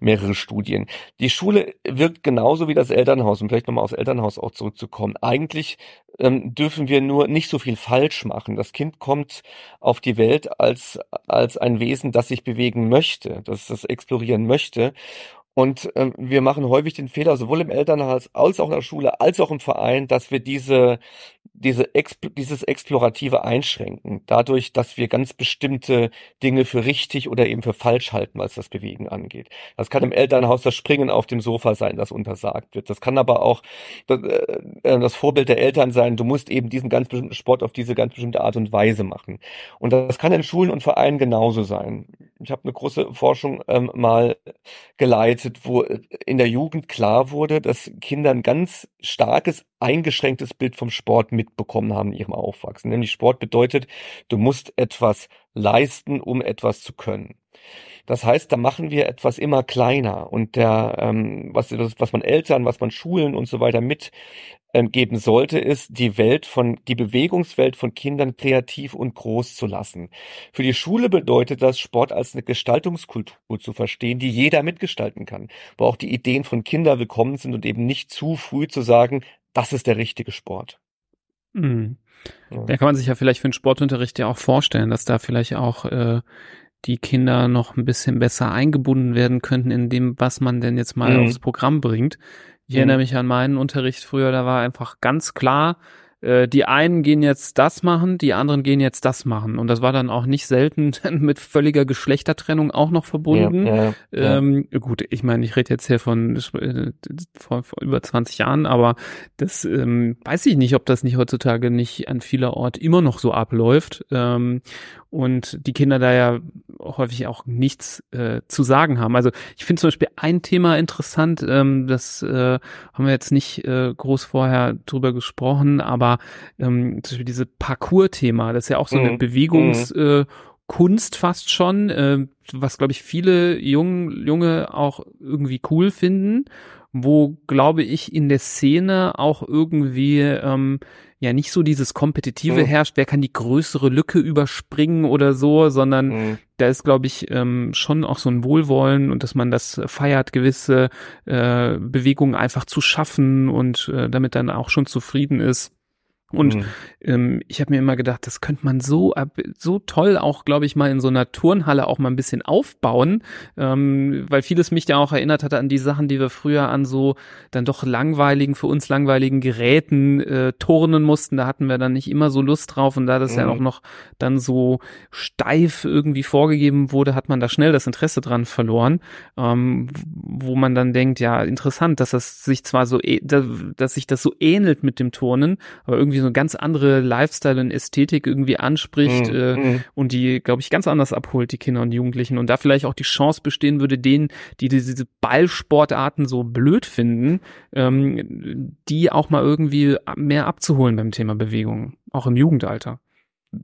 mehrere Studien. Die Schule wirkt genauso wie das Elternhaus, um vielleicht nochmal aufs Elternhaus auch zurückzukommen. Eigentlich ähm, dürfen wir nur nicht so viel falsch machen. Das Kind kommt auf die Welt als, als ein Wesen, das sich bewegen möchte, das das explorieren möchte. Und ähm, wir machen häufig den Fehler, sowohl im Elternhaus als auch in der Schule, als auch im Verein, dass wir diese diese Expl dieses explorative Einschränken, dadurch, dass wir ganz bestimmte Dinge für richtig oder eben für falsch halten, was das Bewegen angeht. Das kann im Elternhaus das Springen auf dem Sofa sein, das untersagt wird. Das kann aber auch das, äh, äh, das Vorbild der Eltern sein, du musst eben diesen ganz bestimmten Sport auf diese ganz bestimmte Art und Weise machen. Und das kann in Schulen und Vereinen genauso sein. Ich habe eine große Forschung ähm, mal geleitet, wo in der Jugend klar wurde, dass Kinder ein ganz starkes eingeschränktes Bild vom Sport mitbekommen haben in ihrem Aufwachsen. Nämlich Sport bedeutet, du musst etwas leisten, um etwas zu können. Das heißt, da machen wir etwas immer kleiner und der, ähm, was, was man Eltern, was man Schulen und so weiter mit ähm, geben sollte, ist die Welt von, die Bewegungswelt von Kindern kreativ und groß zu lassen. Für die Schule bedeutet das, Sport als eine Gestaltungskultur zu verstehen, die jeder mitgestalten kann, wo auch die Ideen von Kindern willkommen sind und eben nicht zu früh zu sagen, das ist der richtige Sport. Mhm. Da kann man sich ja vielleicht für den Sportunterricht ja auch vorstellen, dass da vielleicht auch äh, die Kinder noch ein bisschen besser eingebunden werden könnten in dem, was man denn jetzt mal mhm. aufs Programm bringt. Ich mhm. erinnere mich an meinen Unterricht früher, da war einfach ganz klar, äh, die einen gehen jetzt das machen, die anderen gehen jetzt das machen. Und das war dann auch nicht selten mit völliger Geschlechtertrennung auch noch verbunden. Ja, ja, ähm. Gut, ich meine, ich rede jetzt hier von, äh, vor, vor über 20 Jahren, aber das ähm, weiß ich nicht, ob das nicht heutzutage nicht an vieler Ort immer noch so abläuft. Ähm, und die Kinder da ja häufig auch nichts äh, zu sagen haben. Also ich finde zum Beispiel ein Thema interessant, ähm, das äh, haben wir jetzt nicht äh, groß vorher drüber gesprochen, aber ähm, zum Beispiel diese Parcours-Thema, das ist ja auch so mhm. eine Bewegungs- mhm. äh, Kunst fast schon, äh, was glaube ich viele jung, Junge auch irgendwie cool finden, wo glaube ich in der Szene auch irgendwie ähm, ja nicht so dieses Kompetitive mhm. herrscht, wer kann die größere Lücke überspringen oder so, sondern mhm. da ist, glaube ich, ähm, schon auch so ein Wohlwollen und dass man das feiert, gewisse äh, Bewegungen einfach zu schaffen und äh, damit dann auch schon zufrieden ist. Und mhm. ähm, ich habe mir immer gedacht, das könnte man so so toll auch, glaube ich, mal in so einer Turnhalle auch mal ein bisschen aufbauen, ähm, weil vieles mich ja auch erinnert hatte an die Sachen, die wir früher an so dann doch langweiligen, für uns langweiligen Geräten äh, turnen mussten. Da hatten wir dann nicht immer so Lust drauf und da das mhm. ja auch noch dann so steif irgendwie vorgegeben wurde, hat man da schnell das Interesse dran verloren, ähm, wo man dann denkt, ja, interessant, dass das sich zwar so, e, dass sich das so ähnelt mit dem Turnen, aber irgendwie irgendwie so eine ganz andere Lifestyle und Ästhetik irgendwie anspricht mm, äh, mm. und die, glaube ich, ganz anders abholt, die Kinder und Jugendlichen. Und da vielleicht auch die Chance bestehen würde, denen, die diese Ballsportarten so blöd finden, ähm, die auch mal irgendwie mehr abzuholen beim Thema Bewegung, auch im Jugendalter.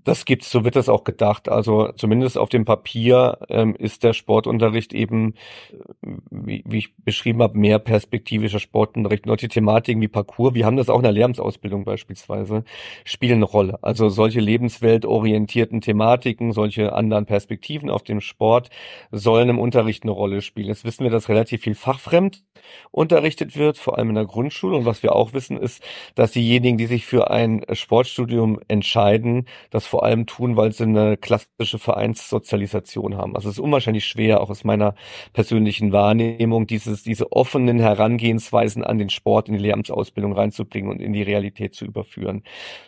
Das gibt's, so wird das auch gedacht. Also zumindest auf dem Papier ähm, ist der Sportunterricht eben, äh, wie, wie ich beschrieben habe, mehr perspektivischer Sportunterricht. Die Thematiken wie Parcours, wir haben das auch in der Lehramtsausbildung beispielsweise, spielen eine Rolle. Also solche lebensweltorientierten Thematiken, solche anderen Perspektiven auf dem Sport sollen im Unterricht eine Rolle spielen. Jetzt wissen wir, dass relativ viel fachfremd unterrichtet wird, vor allem in der Grundschule. Und was wir auch wissen, ist, dass diejenigen, die sich für ein Sportstudium entscheiden, das vor allem tun, weil sie eine klassische Vereinssozialisation haben. Also es ist unwahrscheinlich schwer, auch aus meiner persönlichen Wahrnehmung, dieses, diese offenen Herangehensweisen an den Sport in die Lehramtsausbildung reinzubringen und in die Realität zu überführen.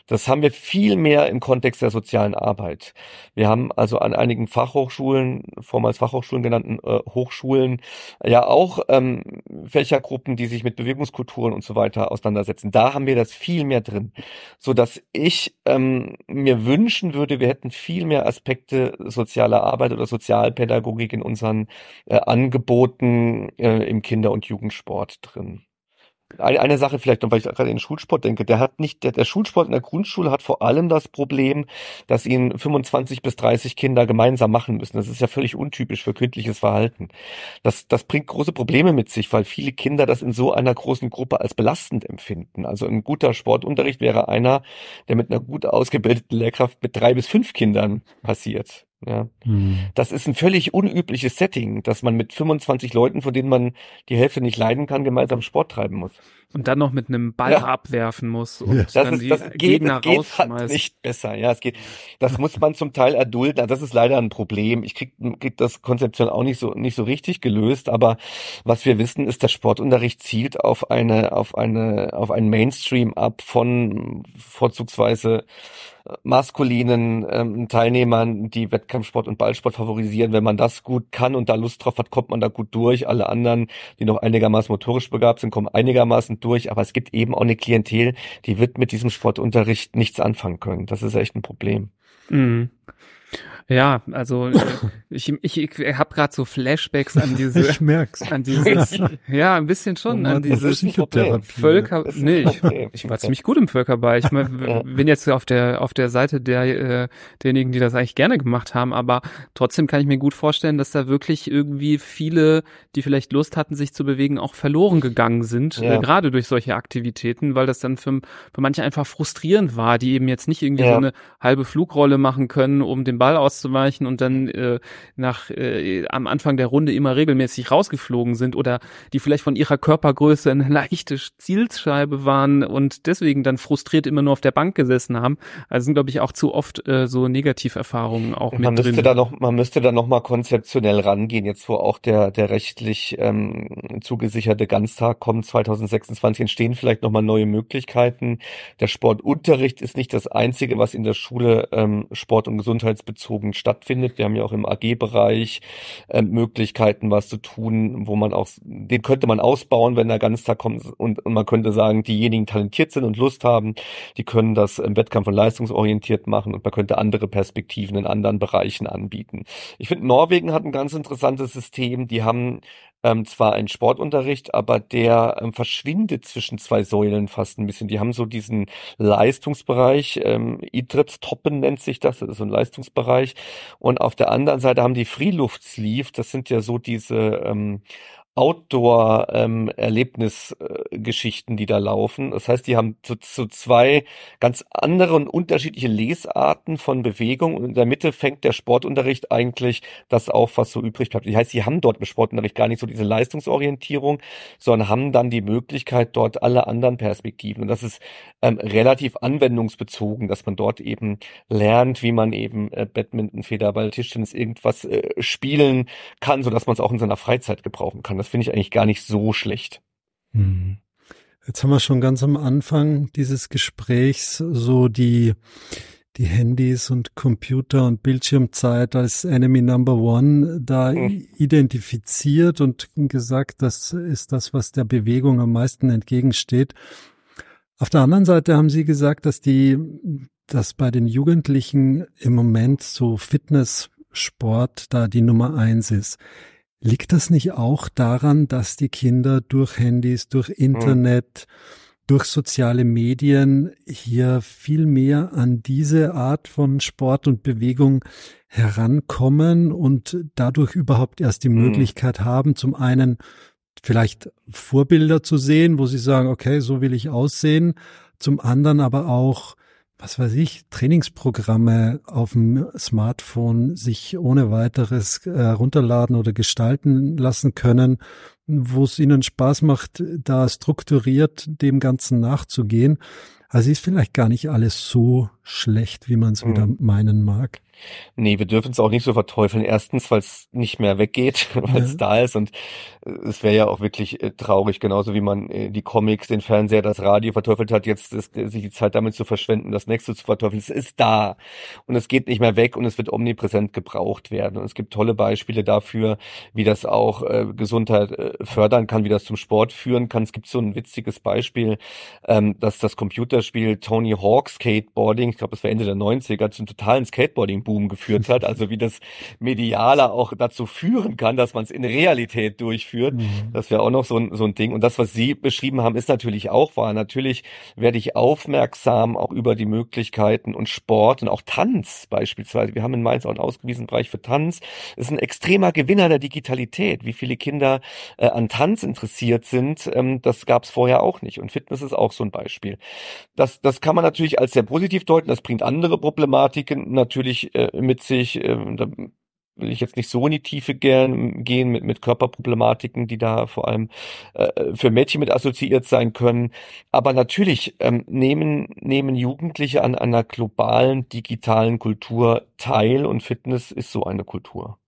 Das haben wir viel mehr im Kontext der sozialen Arbeit. Wir haben also an einigen Fachhochschulen, vormals Fachhochschulen genannten äh, Hochschulen, ja auch ähm, Fächergruppen, die sich mit Bewegungskulturen und so weiter auseinandersetzen. Da haben wir das viel mehr drin, so dass ich ähm, mir wünschen würde, wir hätten viel mehr Aspekte sozialer Arbeit oder Sozialpädagogik in unseren äh, Angeboten äh, im Kinder- und Jugendsport drin. Eine, Sache vielleicht noch, weil ich gerade in den Schulsport denke, der hat nicht, der, der Schulsport in der Grundschule hat vor allem das Problem, dass ihn 25 bis 30 Kinder gemeinsam machen müssen. Das ist ja völlig untypisch für kindliches Verhalten. Das, das bringt große Probleme mit sich, weil viele Kinder das in so einer großen Gruppe als belastend empfinden. Also ein guter Sportunterricht wäre einer, der mit einer gut ausgebildeten Lehrkraft mit drei bis fünf Kindern passiert. Ja. Hm. Das ist ein völlig unübliches Setting, dass man mit 25 Leuten, von denen man die Hälfte nicht leiden kann, gemeinsam Sport treiben muss. Und dann noch mit einem Ball ja. abwerfen muss und ja. dann ist, die geht, Gegner geht rausschmeißt. Halt nicht besser, ja, es geht. Das muss man zum Teil erdulden. Das ist leider ein Problem. Ich krieg, krieg das konzeptionell auch nicht so nicht so richtig gelöst. Aber was wir wissen, ist, der Sportunterricht zielt auf eine auf eine auf einen Mainstream ab von vorzugsweise maskulinen ähm, Teilnehmern, die Wettkampfsport und Ballsport favorisieren. Wenn man das gut kann und da Lust drauf hat, kommt man da gut durch. Alle anderen, die noch einigermaßen motorisch begabt sind, kommen einigermaßen durch. Aber es gibt eben auch eine Klientel, die wird mit diesem Sportunterricht nichts anfangen können. Das ist echt ein Problem. Mhm. Ja, also äh, ich, ich, ich habe gerade so Flashbacks an diese, ich merk's. an dieses, ja, ein bisschen schon, oh an diese Völker, nee, ich, ich war ziemlich gut im Völkerball. Ich mein, bin jetzt auf der auf der Seite der äh, derjenigen, die das eigentlich gerne gemacht haben, aber trotzdem kann ich mir gut vorstellen, dass da wirklich irgendwie viele, die vielleicht Lust hatten, sich zu bewegen, auch verloren gegangen sind, äh, ja. äh, gerade durch solche Aktivitäten, weil das dann für, für manche einfach frustrierend war, die eben jetzt nicht irgendwie ja. so eine halbe Flugrolle machen können, um den Ball aus auszuweichen und dann äh, nach äh, am Anfang der Runde immer regelmäßig rausgeflogen sind oder die vielleicht von ihrer Körpergröße eine leichte Zielscheibe waren und deswegen dann frustriert immer nur auf der Bank gesessen haben. Also sind glaube ich auch zu oft äh, so Negativerfahrungen auch man mit müsste drin. Da noch, man müsste da noch mal konzeptionell rangehen, jetzt wo auch der der rechtlich ähm, zugesicherte Ganztag kommt 2026 entstehen vielleicht noch mal neue Möglichkeiten. Der Sportunterricht ist nicht das einzige, was in der Schule ähm, Sport und gesundheitsbezogen Jugend stattfindet. Wir haben ja auch im AG-Bereich äh, Möglichkeiten, was zu tun, wo man auch, den könnte man ausbauen, wenn der Ganztag kommt und, und man könnte sagen, diejenigen talentiert sind und Lust haben, die können das im Wettkampf und leistungsorientiert machen und man könnte andere Perspektiven in anderen Bereichen anbieten. Ich finde, Norwegen hat ein ganz interessantes System. Die haben ähm, zwar ein Sportunterricht, aber der ähm, verschwindet zwischen zwei Säulen fast ein bisschen. Die haben so diesen Leistungsbereich, ähm, Idrettstoppen nennt sich das, das ist so ein Leistungsbereich. Und auf der anderen Seite haben die Freeluftsleeve, das sind ja so diese ähm, Outdoor-Erlebnisgeschichten, ähm, die da laufen. Das heißt, die haben so, so zwei ganz andere und unterschiedliche Lesarten von Bewegung und in der Mitte fängt der Sportunterricht eigentlich das auf, was so übrig bleibt. Das heißt, sie haben dort im Sportunterricht gar nicht so diese Leistungsorientierung, sondern haben dann die Möglichkeit, dort alle anderen Perspektiven. Und das ist ähm, relativ anwendungsbezogen, dass man dort eben lernt, wie man eben äh, Badminton, Federball, Tischtennis, irgendwas äh, spielen kann, so dass man es auch in seiner Freizeit gebrauchen kann. Das finde ich eigentlich gar nicht so schlecht. Hm. Jetzt haben wir schon ganz am Anfang dieses Gesprächs so die, die Handys und Computer und Bildschirmzeit als Enemy Number One da mhm. identifiziert und gesagt, das ist das, was der Bewegung am meisten entgegensteht. Auf der anderen Seite haben Sie gesagt, dass die, dass bei den Jugendlichen im Moment so Fitnesssport da die Nummer eins ist. Liegt das nicht auch daran, dass die Kinder durch Handys, durch Internet, mhm. durch soziale Medien hier viel mehr an diese Art von Sport und Bewegung herankommen und dadurch überhaupt erst die mhm. Möglichkeit haben, zum einen vielleicht Vorbilder zu sehen, wo sie sagen, okay, so will ich aussehen, zum anderen aber auch was weiß ich, Trainingsprogramme auf dem Smartphone sich ohne weiteres äh, runterladen oder gestalten lassen können, wo es ihnen Spaß macht, da strukturiert dem Ganzen nachzugehen. Also ist vielleicht gar nicht alles so schlecht, wie man es mhm. wieder meinen mag. Nee, wir dürfen es auch nicht so verteufeln. Erstens, weil es nicht mehr weggeht, weil es ja. da ist. Und äh, es wäre ja auch wirklich äh, traurig, genauso wie man äh, die Comics, den Fernseher, das Radio verteufelt hat, jetzt ist, äh, sich die Zeit damit zu verschwenden, das nächste zu verteufeln. Es ist da. Und es geht nicht mehr weg und es wird omnipräsent gebraucht werden. Und es gibt tolle Beispiele dafür, wie das auch äh, Gesundheit fördern kann, wie das zum Sport führen kann. Es gibt so ein witziges Beispiel, ähm, dass das Computerspiel Tony Hawk Skateboarding, ich glaube, das war Ende der 90er, zum totalen Skateboarding Boom geführt hat, also wie das Mediale auch dazu führen kann, dass man es in Realität durchführt. Mhm. Das wäre auch noch so ein, so ein Ding. Und das, was Sie beschrieben haben, ist natürlich auch wahr. Natürlich werde ich aufmerksam auch über die Möglichkeiten und Sport und auch Tanz beispielsweise. Wir haben in Mainz auch einen ausgewiesenen Bereich für Tanz. Das ist ein extremer Gewinner der Digitalität. Wie viele Kinder äh, an Tanz interessiert sind, ähm, das gab es vorher auch nicht. Und Fitness ist auch so ein Beispiel. Das, das kann man natürlich als sehr positiv deuten. Das bringt andere Problematiken natürlich äh, mit sich. Äh, da will ich jetzt nicht so in die Tiefe gern, gehen mit, mit Körperproblematiken, die da vor allem äh, für Mädchen mit assoziiert sein können. Aber natürlich ähm, nehmen, nehmen Jugendliche an einer globalen digitalen Kultur teil und Fitness ist so eine Kultur.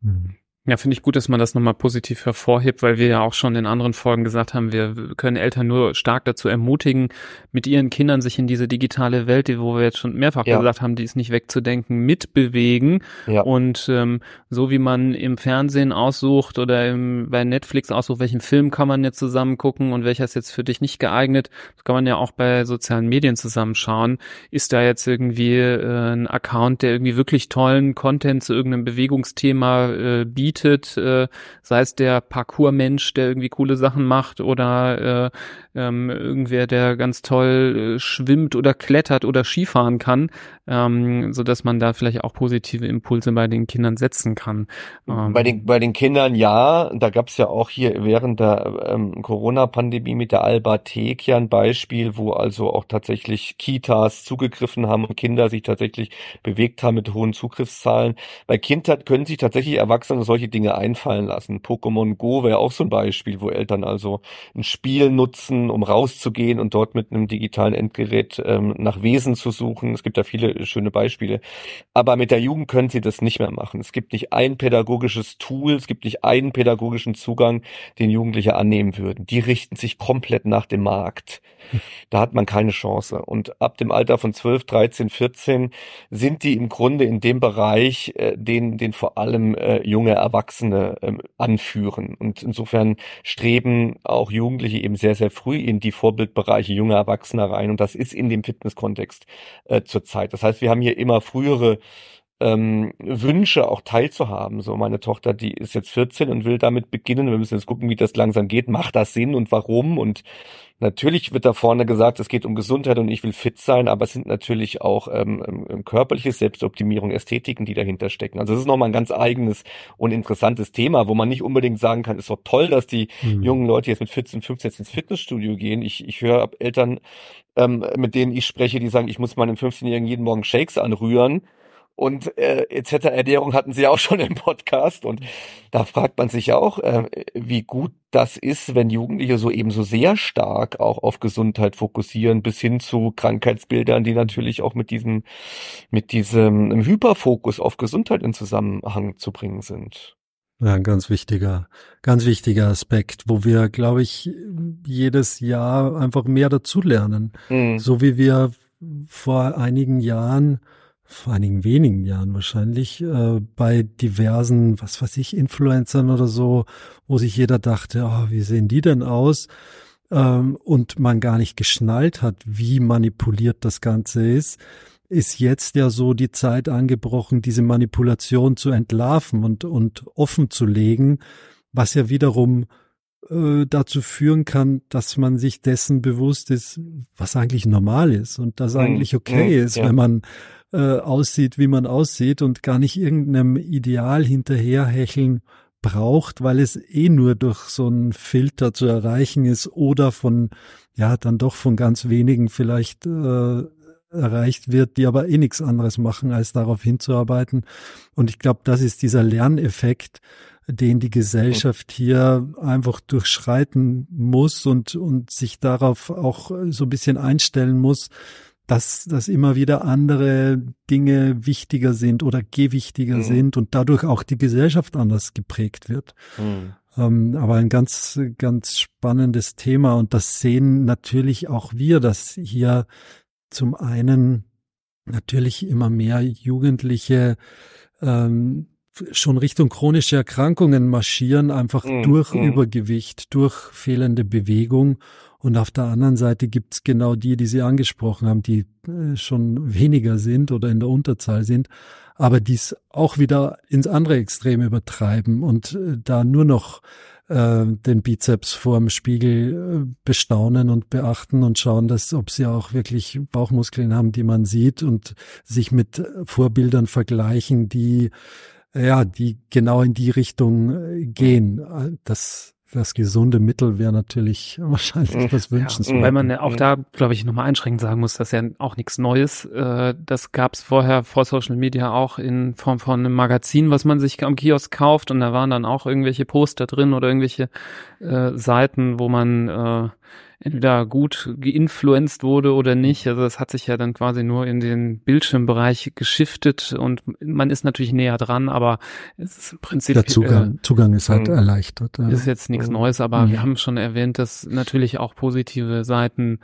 Mhm. Ja, finde ich gut, dass man das nochmal positiv hervorhebt, weil wir ja auch schon in anderen Folgen gesagt haben, wir können Eltern nur stark dazu ermutigen, mit ihren Kindern sich in diese digitale Welt, die, wo wir jetzt schon mehrfach ja. gesagt haben, die ist nicht wegzudenken, mitbewegen. Ja. Und ähm, so wie man im Fernsehen aussucht oder im, bei Netflix aussucht, welchen Film kann man jetzt zusammen gucken und welcher ist jetzt für dich nicht geeignet, das kann man ja auch bei sozialen Medien zusammenschauen. Ist da jetzt irgendwie äh, ein Account, der irgendwie wirklich tollen Content zu irgendeinem Bewegungsthema äh, bietet? Bietet, äh, sei es der Parkour-Mensch, der irgendwie coole Sachen macht oder äh, ähm, irgendwer, der ganz toll äh, schwimmt oder klettert oder Skifahren kann, ähm, so dass man da vielleicht auch positive Impulse bei den Kindern setzen kann. Ähm, bei den bei den Kindern ja, da gab es ja auch hier während der ähm, Corona-Pandemie mit der Albathek ja ein Beispiel, wo also auch tatsächlich Kitas zugegriffen haben und Kinder sich tatsächlich bewegt haben mit hohen Zugriffszahlen. Bei Kindheit können sich tatsächlich Erwachsene solche Dinge einfallen lassen. Pokémon Go wäre auch so ein Beispiel, wo Eltern also ein Spiel nutzen um rauszugehen und dort mit einem digitalen Endgerät ähm, nach Wesen zu suchen. Es gibt da viele schöne Beispiele. Aber mit der Jugend können sie das nicht mehr machen. Es gibt nicht ein pädagogisches Tool, es gibt nicht einen pädagogischen Zugang, den Jugendliche annehmen würden. Die richten sich komplett nach dem Markt. Da hat man keine Chance. Und ab dem Alter von 12, 13, 14 sind die im Grunde in dem Bereich, äh, den, den vor allem äh, junge Erwachsene äh, anführen. Und insofern streben auch Jugendliche eben sehr, sehr früh in die Vorbildbereiche junger Erwachsener rein. Und das ist in dem Fitnesskontext äh, zurzeit. Das heißt, wir haben hier immer frühere ähm, Wünsche auch teilzuhaben. So meine Tochter, die ist jetzt 14 und will damit beginnen. Wir müssen jetzt gucken, wie das langsam geht. Macht das Sinn und warum? Und natürlich wird da vorne gesagt, es geht um Gesundheit und ich will fit sein, aber es sind natürlich auch ähm, ähm körperliche Selbstoptimierung, Ästhetiken, die dahinter stecken. Also es ist nochmal ein ganz eigenes und interessantes Thema, wo man nicht unbedingt sagen kann, ist doch toll, dass die mhm. jungen Leute jetzt mit 14, 15 ins Fitnessstudio gehen. Ich, ich höre Eltern, ähm, mit denen ich spreche, die sagen, ich muss meinem 15-Jährigen jeden Morgen Shakes anrühren und äh, etc. Ernährung hatten sie auch schon im Podcast und da fragt man sich auch, äh, wie gut das ist, wenn Jugendliche so eben so sehr stark auch auf Gesundheit fokussieren, bis hin zu Krankheitsbildern, die natürlich auch mit diesem mit diesem Hyperfokus auf Gesundheit in Zusammenhang zu bringen sind. Ja, ein ganz wichtiger, ganz wichtiger Aspekt, wo wir, glaube ich, jedes Jahr einfach mehr dazulernen. Mhm. So wie wir vor einigen Jahren vor einigen wenigen Jahren wahrscheinlich, äh, bei diversen, was weiß ich, Influencern oder so, wo sich jeder dachte, oh, wie sehen die denn aus? Ähm, und man gar nicht geschnallt hat, wie manipuliert das Ganze ist, ist jetzt ja so die Zeit angebrochen, diese Manipulation zu entlarven und, und offen zu legen, was ja wiederum äh, dazu führen kann, dass man sich dessen bewusst ist, was eigentlich normal ist und das hm, eigentlich okay mhm, ist, ja. wenn man äh, aussieht, wie man aussieht und gar nicht irgendeinem Ideal hinterherhecheln braucht, weil es eh nur durch so einen Filter zu erreichen ist oder von, ja, dann doch von ganz wenigen vielleicht äh, erreicht wird, die aber eh nichts anderes machen, als darauf hinzuarbeiten. Und ich glaube, das ist dieser Lerneffekt, den die Gesellschaft hier einfach durchschreiten muss und, und sich darauf auch so ein bisschen einstellen muss, dass, dass immer wieder andere Dinge wichtiger sind oder gewichtiger mhm. sind und dadurch auch die Gesellschaft anders geprägt wird. Mhm. Ähm, aber ein ganz, ganz spannendes Thema und das sehen natürlich auch wir, dass hier zum einen natürlich immer mehr Jugendliche ähm, schon Richtung chronische Erkrankungen marschieren, einfach mhm. durch mhm. Übergewicht, durch fehlende Bewegung und auf der anderen Seite gibt's genau die, die Sie angesprochen haben, die äh, schon weniger sind oder in der Unterzahl sind, aber dies auch wieder ins andere Extrem übertreiben und äh, da nur noch äh, den Bizeps vorm Spiegel äh, bestaunen und beachten und schauen, dass ob sie auch wirklich Bauchmuskeln haben, die man sieht und sich mit Vorbildern vergleichen, die ja, die genau in die Richtung gehen. Das das gesunde Mittel wäre natürlich wahrscheinlich was wünschenswert. Ja, weil man ja auch da, glaube ich, nochmal einschränkend sagen muss, dass ja auch nichts Neues. Äh, das gab es vorher vor Social Media auch in Form von einem Magazin, was man sich am Kiosk kauft und da waren dann auch irgendwelche Poster drin oder irgendwelche äh, Seiten, wo man äh, entweder gut geinfluenced wurde oder nicht. Also das hat sich ja dann quasi nur in den Bildschirmbereich geschiftet und man ist natürlich näher dran, aber es ist im Prinzip der Zugang, äh, Zugang ist halt erleichtert. Ist jetzt nichts Neues, aber mhm. wir haben schon erwähnt, dass natürlich auch positive Seiten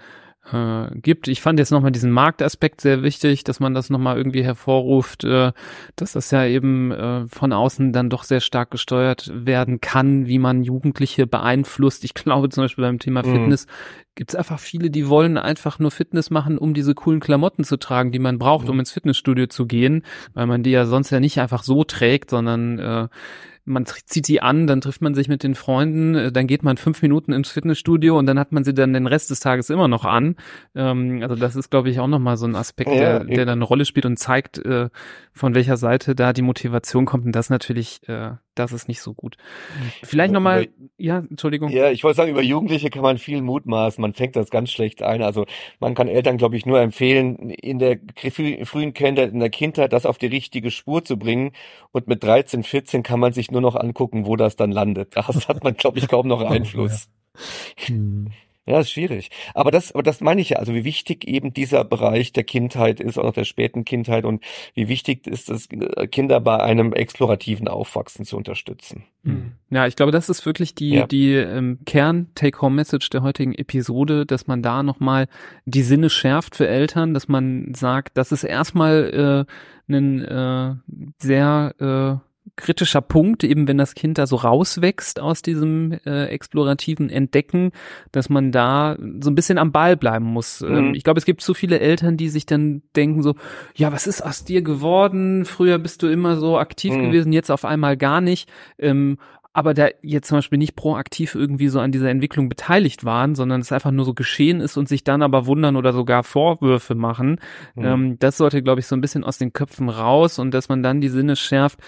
äh, gibt. Ich fand jetzt nochmal diesen Marktaspekt sehr wichtig, dass man das nochmal irgendwie hervorruft, äh, dass das ja eben äh, von außen dann doch sehr stark gesteuert werden kann, wie man Jugendliche beeinflusst. Ich glaube zum Beispiel beim Thema mhm. Fitness gibt es einfach viele, die wollen einfach nur Fitness machen, um diese coolen Klamotten zu tragen, die man braucht, mhm. um ins Fitnessstudio zu gehen, weil man die ja sonst ja nicht einfach so trägt, sondern äh, man zieht die an, dann trifft man sich mit den Freunden, äh, dann geht man fünf Minuten ins Fitnessstudio und dann hat man sie dann den Rest des Tages immer noch an. Ähm, also das ist, glaube ich, auch nochmal so ein Aspekt, ja, der, der dann eine Rolle spielt und zeigt, äh, von welcher Seite da die Motivation kommt. Und das natürlich, äh, das ist nicht so gut. Vielleicht nochmal, ja, Entschuldigung. Ja, ich wollte sagen, über Jugendliche kann man viel mutmaßen. Man fängt das ganz schlecht ein. Also man kann Eltern, glaube ich, nur empfehlen, in der frühen Kindheit, in der Kindheit das auf die richtige Spur zu bringen. Und mit 13, 14 kann man sich nur noch angucken, wo das dann landet. Das hat man, glaube ich, kaum noch Einfluss. Ja. Hm. Ja, ist schwierig. Aber das, aber das meine ich ja, also wie wichtig eben dieser Bereich der Kindheit ist, auch der späten Kindheit und wie wichtig ist es, äh, Kinder bei einem explorativen Aufwachsen zu unterstützen. Hm. Ja, ich glaube, das ist wirklich die, ja. die ähm, Kern-Take-Home-Message der heutigen Episode, dass man da nochmal die Sinne schärft für Eltern, dass man sagt, das ist erstmal äh, ein äh, sehr äh, kritischer Punkt, eben wenn das Kind da so rauswächst aus diesem äh, explorativen Entdecken, dass man da so ein bisschen am Ball bleiben muss. Mhm. Ähm, ich glaube, es gibt zu viele Eltern, die sich dann denken so, ja, was ist aus dir geworden? Früher bist du immer so aktiv mhm. gewesen, jetzt auf einmal gar nicht. Ähm, aber da jetzt zum Beispiel nicht proaktiv irgendwie so an dieser Entwicklung beteiligt waren, sondern es einfach nur so geschehen ist und sich dann aber wundern oder sogar Vorwürfe machen. Mhm. Ähm, das sollte, glaube ich, so ein bisschen aus den Köpfen raus und dass man dann die Sinne schärft.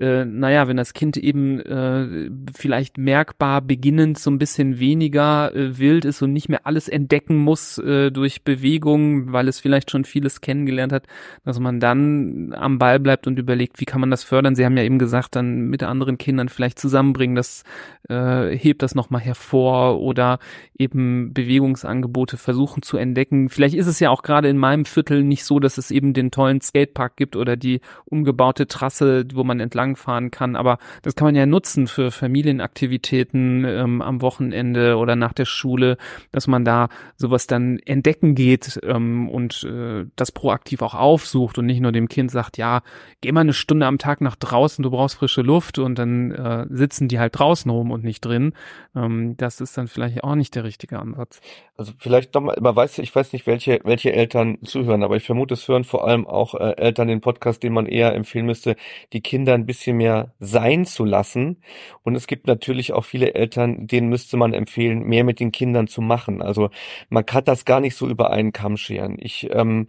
Äh, naja, wenn das Kind eben äh, vielleicht merkbar beginnend so ein bisschen weniger äh, wild ist und nicht mehr alles entdecken muss äh, durch Bewegung, weil es vielleicht schon vieles kennengelernt hat, dass man dann am Ball bleibt und überlegt, wie kann man das fördern. Sie haben ja eben gesagt, dann mit anderen Kindern vielleicht zusammen zusammenbringen, das äh, hebt das nochmal hervor oder eben Bewegungsangebote versuchen zu entdecken. Vielleicht ist es ja auch gerade in meinem Viertel nicht so, dass es eben den tollen Skatepark gibt oder die umgebaute Trasse, wo man entlangfahren kann, aber das kann man ja nutzen für Familienaktivitäten ähm, am Wochenende oder nach der Schule, dass man da sowas dann entdecken geht ähm, und äh, das proaktiv auch aufsucht und nicht nur dem Kind sagt, ja, geh mal eine Stunde am Tag nach draußen, du brauchst frische Luft und dann äh, sitzen sitzen die halt draußen rum und nicht drin. Ähm, das ist dann vielleicht auch nicht der richtige Ansatz. Also vielleicht doch mal, man weiß, ich weiß nicht, welche, welche Eltern zuhören, aber ich vermute, es hören vor allem auch äh, Eltern den Podcast, den man eher empfehlen müsste, die Kinder ein bisschen mehr sein zu lassen. Und es gibt natürlich auch viele Eltern, denen müsste man empfehlen, mehr mit den Kindern zu machen. Also man kann das gar nicht so über einen Kamm scheren. Ich, ähm,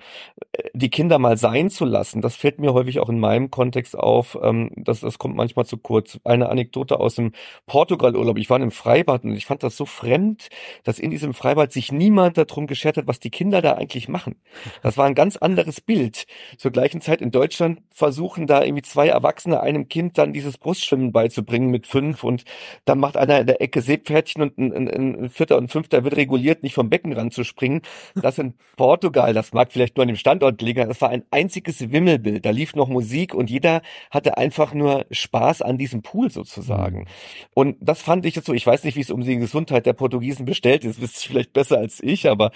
die Kinder mal sein zu lassen, das fällt mir häufig auch in meinem Kontext auf. Ähm, das, das kommt manchmal zu kurz. Eine Anekdote aus dem Portugal-Urlaub. Ich war in einem Freibad und ich fand das so fremd, dass in diesem Freibad sich niemand darum geschert hat, was die Kinder da eigentlich machen. Das war ein ganz anderes Bild. Zur gleichen Zeit in Deutschland versuchen da irgendwie zwei Erwachsene einem Kind dann dieses Brustschwimmen beizubringen mit fünf und dann macht einer in der Ecke Seepferdchen und ein, ein, ein Vierter und Fünfter wird reguliert, nicht vom Beckenrand zu springen. Das in Portugal, das mag vielleicht nur an dem Standort liegen, das war ein einziges Wimmelbild. Da lief noch Musik und jeder hatte einfach nur Spaß an diesem Pool sozusagen. Mhm. Und das fand ich jetzt so, ich weiß nicht, wie es um die Gesundheit der Portugiesen bestellt ist, wisst ihr vielleicht besser als ich, aber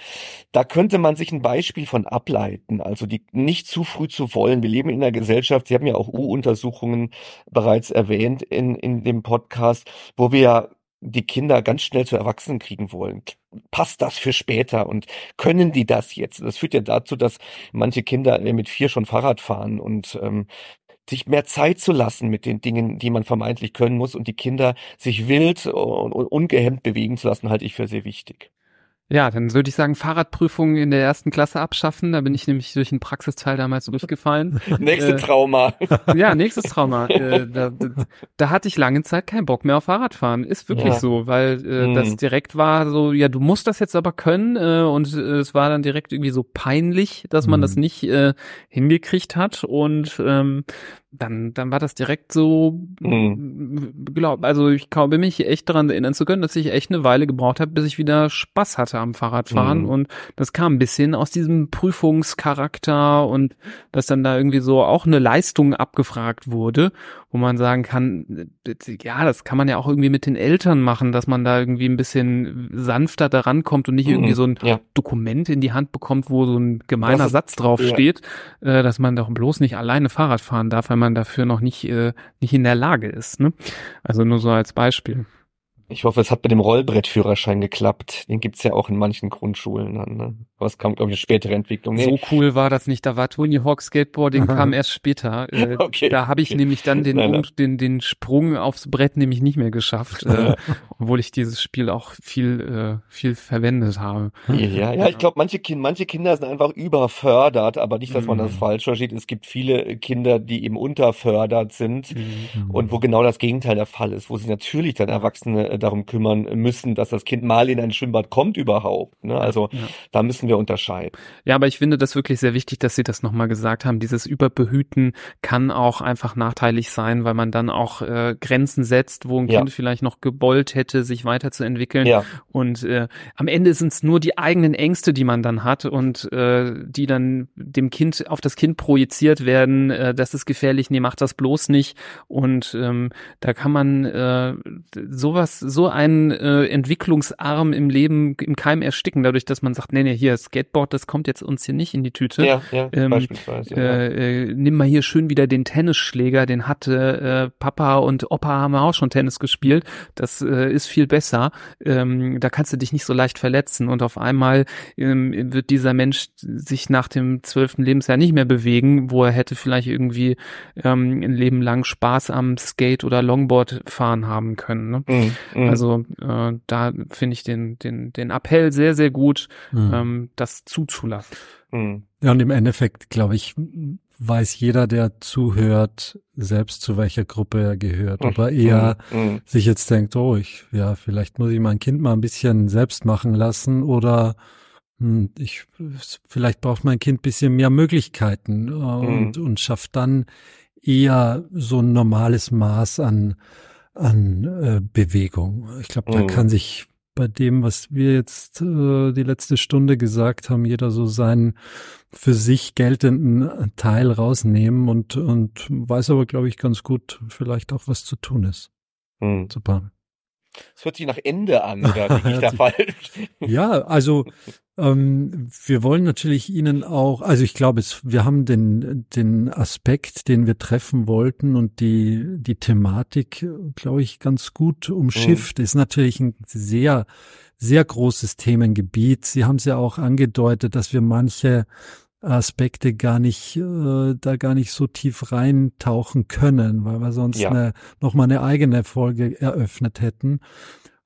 da könnte man sich ein Beispiel von ableiten, also die nicht zu früh zu wollen. Wir leben in einer Gesellschaft, Sie haben ja auch U-Untersuchungen bereits erwähnt in, in dem Podcast, wo wir ja die Kinder ganz schnell zu Erwachsenen kriegen wollen. Passt das für später und können die das jetzt? Das führt ja dazu, dass manche Kinder mit vier schon Fahrrad fahren und ähm, sich mehr Zeit zu lassen mit den Dingen, die man vermeintlich können muss und die Kinder sich wild und ungehemmt bewegen zu lassen, halte ich für sehr wichtig. Ja, dann würde ich sagen, Fahrradprüfung in der ersten Klasse abschaffen. Da bin ich nämlich durch den Praxisteil damals durchgefallen. Nächste äh, Trauma. Ja, nächstes Trauma. äh, da, da, da, hatte ich lange Zeit keinen Bock mehr auf Fahrradfahren. Ist wirklich ja. so, weil äh, hm. das direkt war so, ja, du musst das jetzt aber können. Äh, und äh, es war dann direkt irgendwie so peinlich, dass man hm. das nicht äh, hingekriegt hat. Und ähm, dann, dann war das direkt so, mhm. glaub, also ich glaube mich echt daran erinnern zu können, dass ich echt eine Weile gebraucht habe, bis ich wieder Spaß hatte am Fahrradfahren mhm. und das kam ein bisschen aus diesem Prüfungscharakter und dass dann da irgendwie so auch eine Leistung abgefragt wurde wo man sagen kann, ja, das kann man ja auch irgendwie mit den Eltern machen, dass man da irgendwie ein bisschen sanfter daran kommt und nicht irgendwie mhm. so ein ja. Dokument in die Hand bekommt, wo so ein gemeiner ist, Satz drauf ja. steht, äh, dass man doch bloß nicht alleine Fahrrad fahren darf, weil man dafür noch nicht, äh, nicht in der Lage ist. Ne? Also nur so als Beispiel. Ich hoffe, es hat mit dem Rollbrettführerschein geklappt. Den gibt's ja auch in manchen Grundschulen dann. Ne? Aber es kam, glaube ich, eine spätere Entwicklung. Nee. So cool war das nicht. Da war Tony Hawk Skateboarding, kam erst später. Äh, okay. Da habe ich okay. nämlich dann den, nein, nein. den, den Sprung aufs Brett nämlich nicht mehr geschafft, äh, obwohl ich dieses Spiel auch viel, äh, viel verwendet habe. Ja, ja, ich glaube, manche, kind, manche Kinder sind einfach überfördert, aber nicht, dass man das mhm. falsch versteht. Es gibt viele Kinder, die eben unterfördert sind mhm. und wo genau das Gegenteil der Fall ist, wo sie natürlich dann Erwachsene darum kümmern müssen, dass das Kind mal in ein Schwimmbad kommt überhaupt. Ne? Also ja. da müssen wir unterscheiden. Ja, aber ich finde das wirklich sehr wichtig, dass Sie das nochmal gesagt haben. Dieses Überbehüten kann auch einfach nachteilig sein, weil man dann auch äh, Grenzen setzt, wo ein ja. Kind vielleicht noch gebollt hätte, sich weiterzuentwickeln. Ja. Und äh, am Ende sind es nur die eigenen Ängste, die man dann hat und äh, die dann dem Kind auf das Kind projiziert werden. Äh, das ist gefährlich, nee, mach das bloß nicht. Und ähm, da kann man äh, sowas so einen äh, Entwicklungsarm im Leben im Keim ersticken, dadurch, dass man sagt, nee, nee, hier Skateboard, das kommt jetzt uns hier nicht in die Tüte. Ja, ja, ähm, beispielsweise. Ja. Äh, äh, nimm mal hier schön wieder den Tennisschläger, den hatte äh, Papa und Opa haben auch schon Tennis gespielt. Das äh, ist viel besser. Ähm, da kannst du dich nicht so leicht verletzen und auf einmal ähm, wird dieser Mensch sich nach dem zwölften Lebensjahr nicht mehr bewegen, wo er hätte vielleicht irgendwie ähm, ein Leben lang Spaß am Skate oder Longboard fahren haben können. Ne? Mhm. Also äh, da finde ich den, den, den Appell sehr, sehr gut, mhm. ähm, das zuzulassen. Mhm. Ja, und im Endeffekt, glaube ich, weiß jeder, der zuhört, selbst zu welcher Gruppe er gehört. Ob er eher mhm. sich jetzt denkt, oh, ich, ja, vielleicht muss ich mein Kind mal ein bisschen selbst machen lassen oder hm, ich, vielleicht braucht mein Kind bisschen mehr Möglichkeiten äh, und, mhm. und schafft dann eher so ein normales Maß an an äh, Bewegung. Ich glaube, da mhm. kann sich bei dem, was wir jetzt äh, die letzte Stunde gesagt haben, jeder so seinen für sich geltenden Teil rausnehmen und, und weiß aber, glaube ich, ganz gut vielleicht auch, was zu tun ist. Mhm. Super. Es hört sich nach Ende an, oder liege ich da falsch? Ja, also ähm, wir wollen natürlich Ihnen auch, also ich glaube, es, wir haben den, den Aspekt, den wir treffen wollten und die, die Thematik, glaube ich, ganz gut umschifft. Mhm. Ist natürlich ein sehr, sehr großes Themengebiet. Sie haben es ja auch angedeutet, dass wir manche Aspekte gar nicht, äh, da gar nicht so tief reintauchen können, weil wir sonst ja. eine, noch mal eine eigene Folge eröffnet hätten.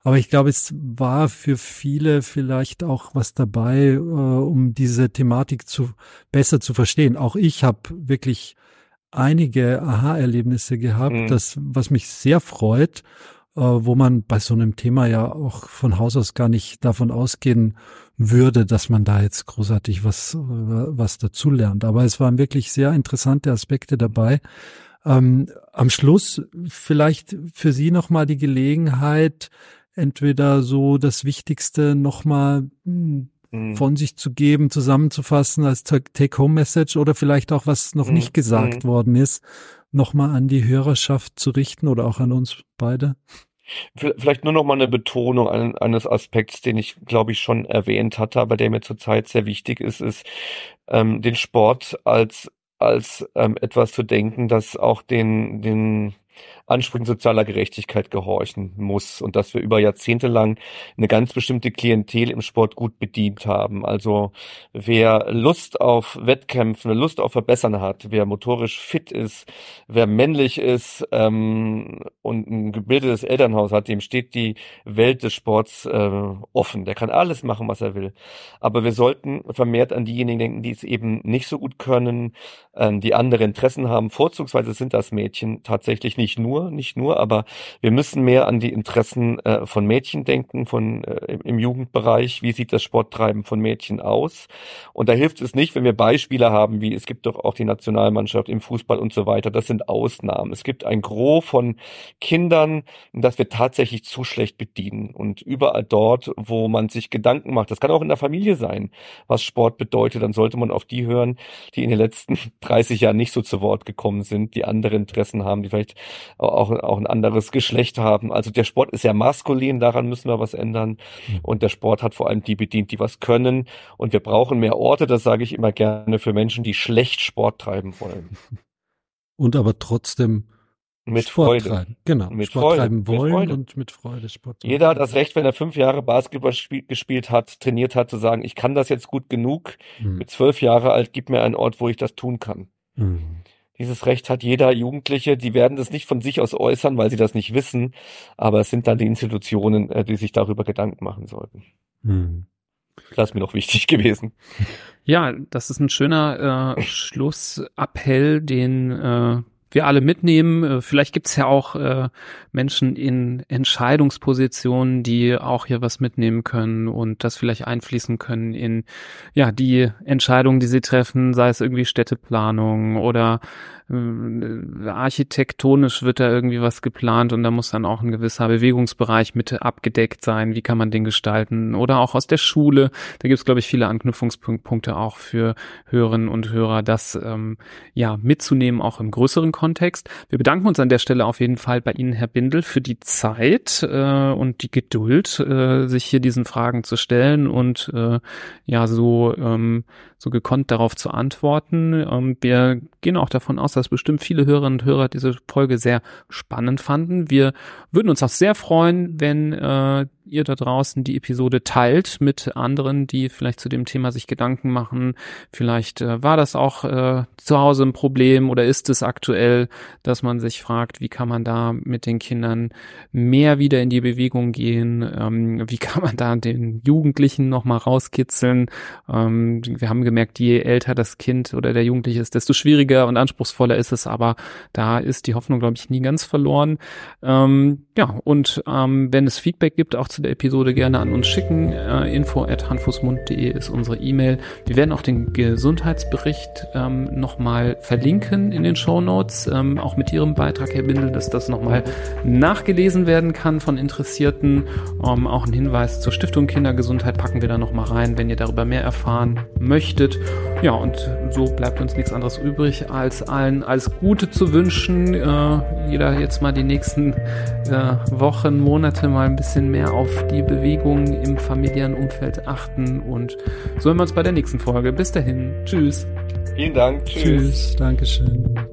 Aber ich glaube, es war für viele vielleicht auch was dabei, äh, um diese Thematik zu besser zu verstehen. Auch ich habe wirklich einige Aha-Erlebnisse gehabt, mhm. das, was mich sehr freut, äh, wo man bei so einem Thema ja auch von Haus aus gar nicht davon ausgehen würde, dass man da jetzt großartig was, was dazu lernt. Aber es waren wirklich sehr interessante Aspekte dabei. Ähm, am Schluss vielleicht für Sie nochmal die Gelegenheit, entweder so das Wichtigste nochmal hm, mhm. von sich zu geben, zusammenzufassen als Take-Home-Message oder vielleicht auch, was noch mhm. nicht gesagt mhm. worden ist, nochmal an die Hörerschaft zu richten oder auch an uns beide? Vielleicht nur noch mal eine Betonung eines Aspekts, den ich, glaube ich, schon erwähnt hatte, aber der mir zurzeit sehr wichtig ist, ist, ähm, den Sport als als ähm, etwas zu denken, das auch den den Ansprüchen sozialer Gerechtigkeit gehorchen muss und dass wir über Jahrzehnte lang eine ganz bestimmte Klientel im Sport gut bedient haben. Also wer Lust auf Wettkämpfen, Lust auf Verbessern hat, wer motorisch fit ist, wer männlich ist ähm, und ein gebildetes Elternhaus hat, dem steht die Welt des Sports äh, offen. Der kann alles machen, was er will. Aber wir sollten vermehrt an diejenigen denken, die es eben nicht so gut können, ähm, die andere Interessen haben. Vorzugsweise sind das Mädchen tatsächlich nicht nur, nicht nur, aber wir müssen mehr an die Interessen äh, von Mädchen denken, von äh, im Jugendbereich. Wie sieht das Sporttreiben von Mädchen aus? Und da hilft es nicht, wenn wir Beispiele haben, wie es gibt doch auch die Nationalmannschaft im Fußball und so weiter. Das sind Ausnahmen. Es gibt ein Gros von Kindern, das wir tatsächlich zu schlecht bedienen. Und überall dort, wo man sich Gedanken macht, das kann auch in der Familie sein, was Sport bedeutet, dann sollte man auf die hören, die in den letzten 30 Jahren nicht so zu Wort gekommen sind, die andere Interessen haben, die vielleicht auch, auch ein anderes Geschlecht haben. Also der Sport ist ja maskulin, daran müssen wir was ändern. Mhm. Und der Sport hat vor allem die bedient, die was können. Und wir brauchen mehr Orte, das sage ich immer gerne, für Menschen, die schlecht Sport treiben wollen. Und aber trotzdem mit Sport Freude. Treiben. Genau, mit Sport Freude. treiben wollen mit und mit Freude Sport treiben. Jeder hat das Recht, wenn er fünf Jahre Basketball gespielt hat, trainiert hat, zu sagen, ich kann das jetzt gut genug. Mhm. Mit zwölf Jahre alt, gib mir einen Ort, wo ich das tun kann. Mhm. Dieses Recht hat jeder Jugendliche. Die werden das nicht von sich aus äußern, weil sie das nicht wissen. Aber es sind dann die Institutionen, äh, die sich darüber Gedanken machen sollten. Mhm. Das ist mir noch wichtig gewesen. Ja, das ist ein schöner äh, Schlussappell, den äh, wir alle mitnehmen. Äh, vielleicht gibt's ja auch äh, Menschen in Entscheidungspositionen, die auch hier was mitnehmen können und das vielleicht einfließen können in ja die Entscheidungen, die sie treffen, sei es irgendwie Städteplanung oder architektonisch wird da irgendwie was geplant und da muss dann auch ein gewisser Bewegungsbereich mit abgedeckt sein. Wie kann man den gestalten? Oder auch aus der Schule. Da gibt es, glaube ich, viele Anknüpfungspunkte auch für Hörerinnen und Hörer, das ähm, ja mitzunehmen, auch im größeren Kontext. Wir bedanken uns an der Stelle auf jeden Fall bei Ihnen, Herr Bindel, für die Zeit äh, und die Geduld, äh, sich hier diesen Fragen zu stellen und äh, ja so ähm, so gekonnt darauf zu antworten. Ähm, wir gehen auch davon aus, dass bestimmt viele Hörerinnen und Hörer diese Folge sehr spannend fanden. Wir würden uns auch sehr freuen, wenn äh, ihr da draußen die Episode teilt mit anderen, die vielleicht zu dem Thema sich Gedanken machen. Vielleicht äh, war das auch äh, zu Hause ein Problem oder ist es aktuell, dass man sich fragt, wie kann man da mit den Kindern mehr wieder in die Bewegung gehen? Ähm, wie kann man da den Jugendlichen nochmal rauskitzeln? Ähm, wir haben gemerkt, je älter das Kind oder der Jugendliche ist, desto schwieriger und anspruchsvoller ist es, aber da ist die Hoffnung, glaube ich, nie ganz verloren. Ähm, ja, und ähm, wenn es Feedback gibt, auch zu der Episode gerne an uns schicken. Äh, info at hanfußmund.de ist unsere E-Mail. Wir werden auch den Gesundheitsbericht ähm, nochmal verlinken in den Show ähm, auch mit Ihrem Beitrag, Herr Bindel, dass das nochmal nachgelesen werden kann von Interessierten. Ähm, auch ein Hinweis zur Stiftung Kindergesundheit packen wir da nochmal rein, wenn ihr darüber mehr erfahren möchtet. Ja, und so bleibt uns nichts anderes übrig, als allen alles Gute zu wünschen. Äh, jeder jetzt mal die nächsten äh, Wochen, Monate mal ein bisschen mehr auf auf die Bewegung im familiären Umfeld achten und so hören wir uns bei der nächsten Folge. Bis dahin. Tschüss. Vielen Dank. Tschüss. Tschüss. Dankeschön.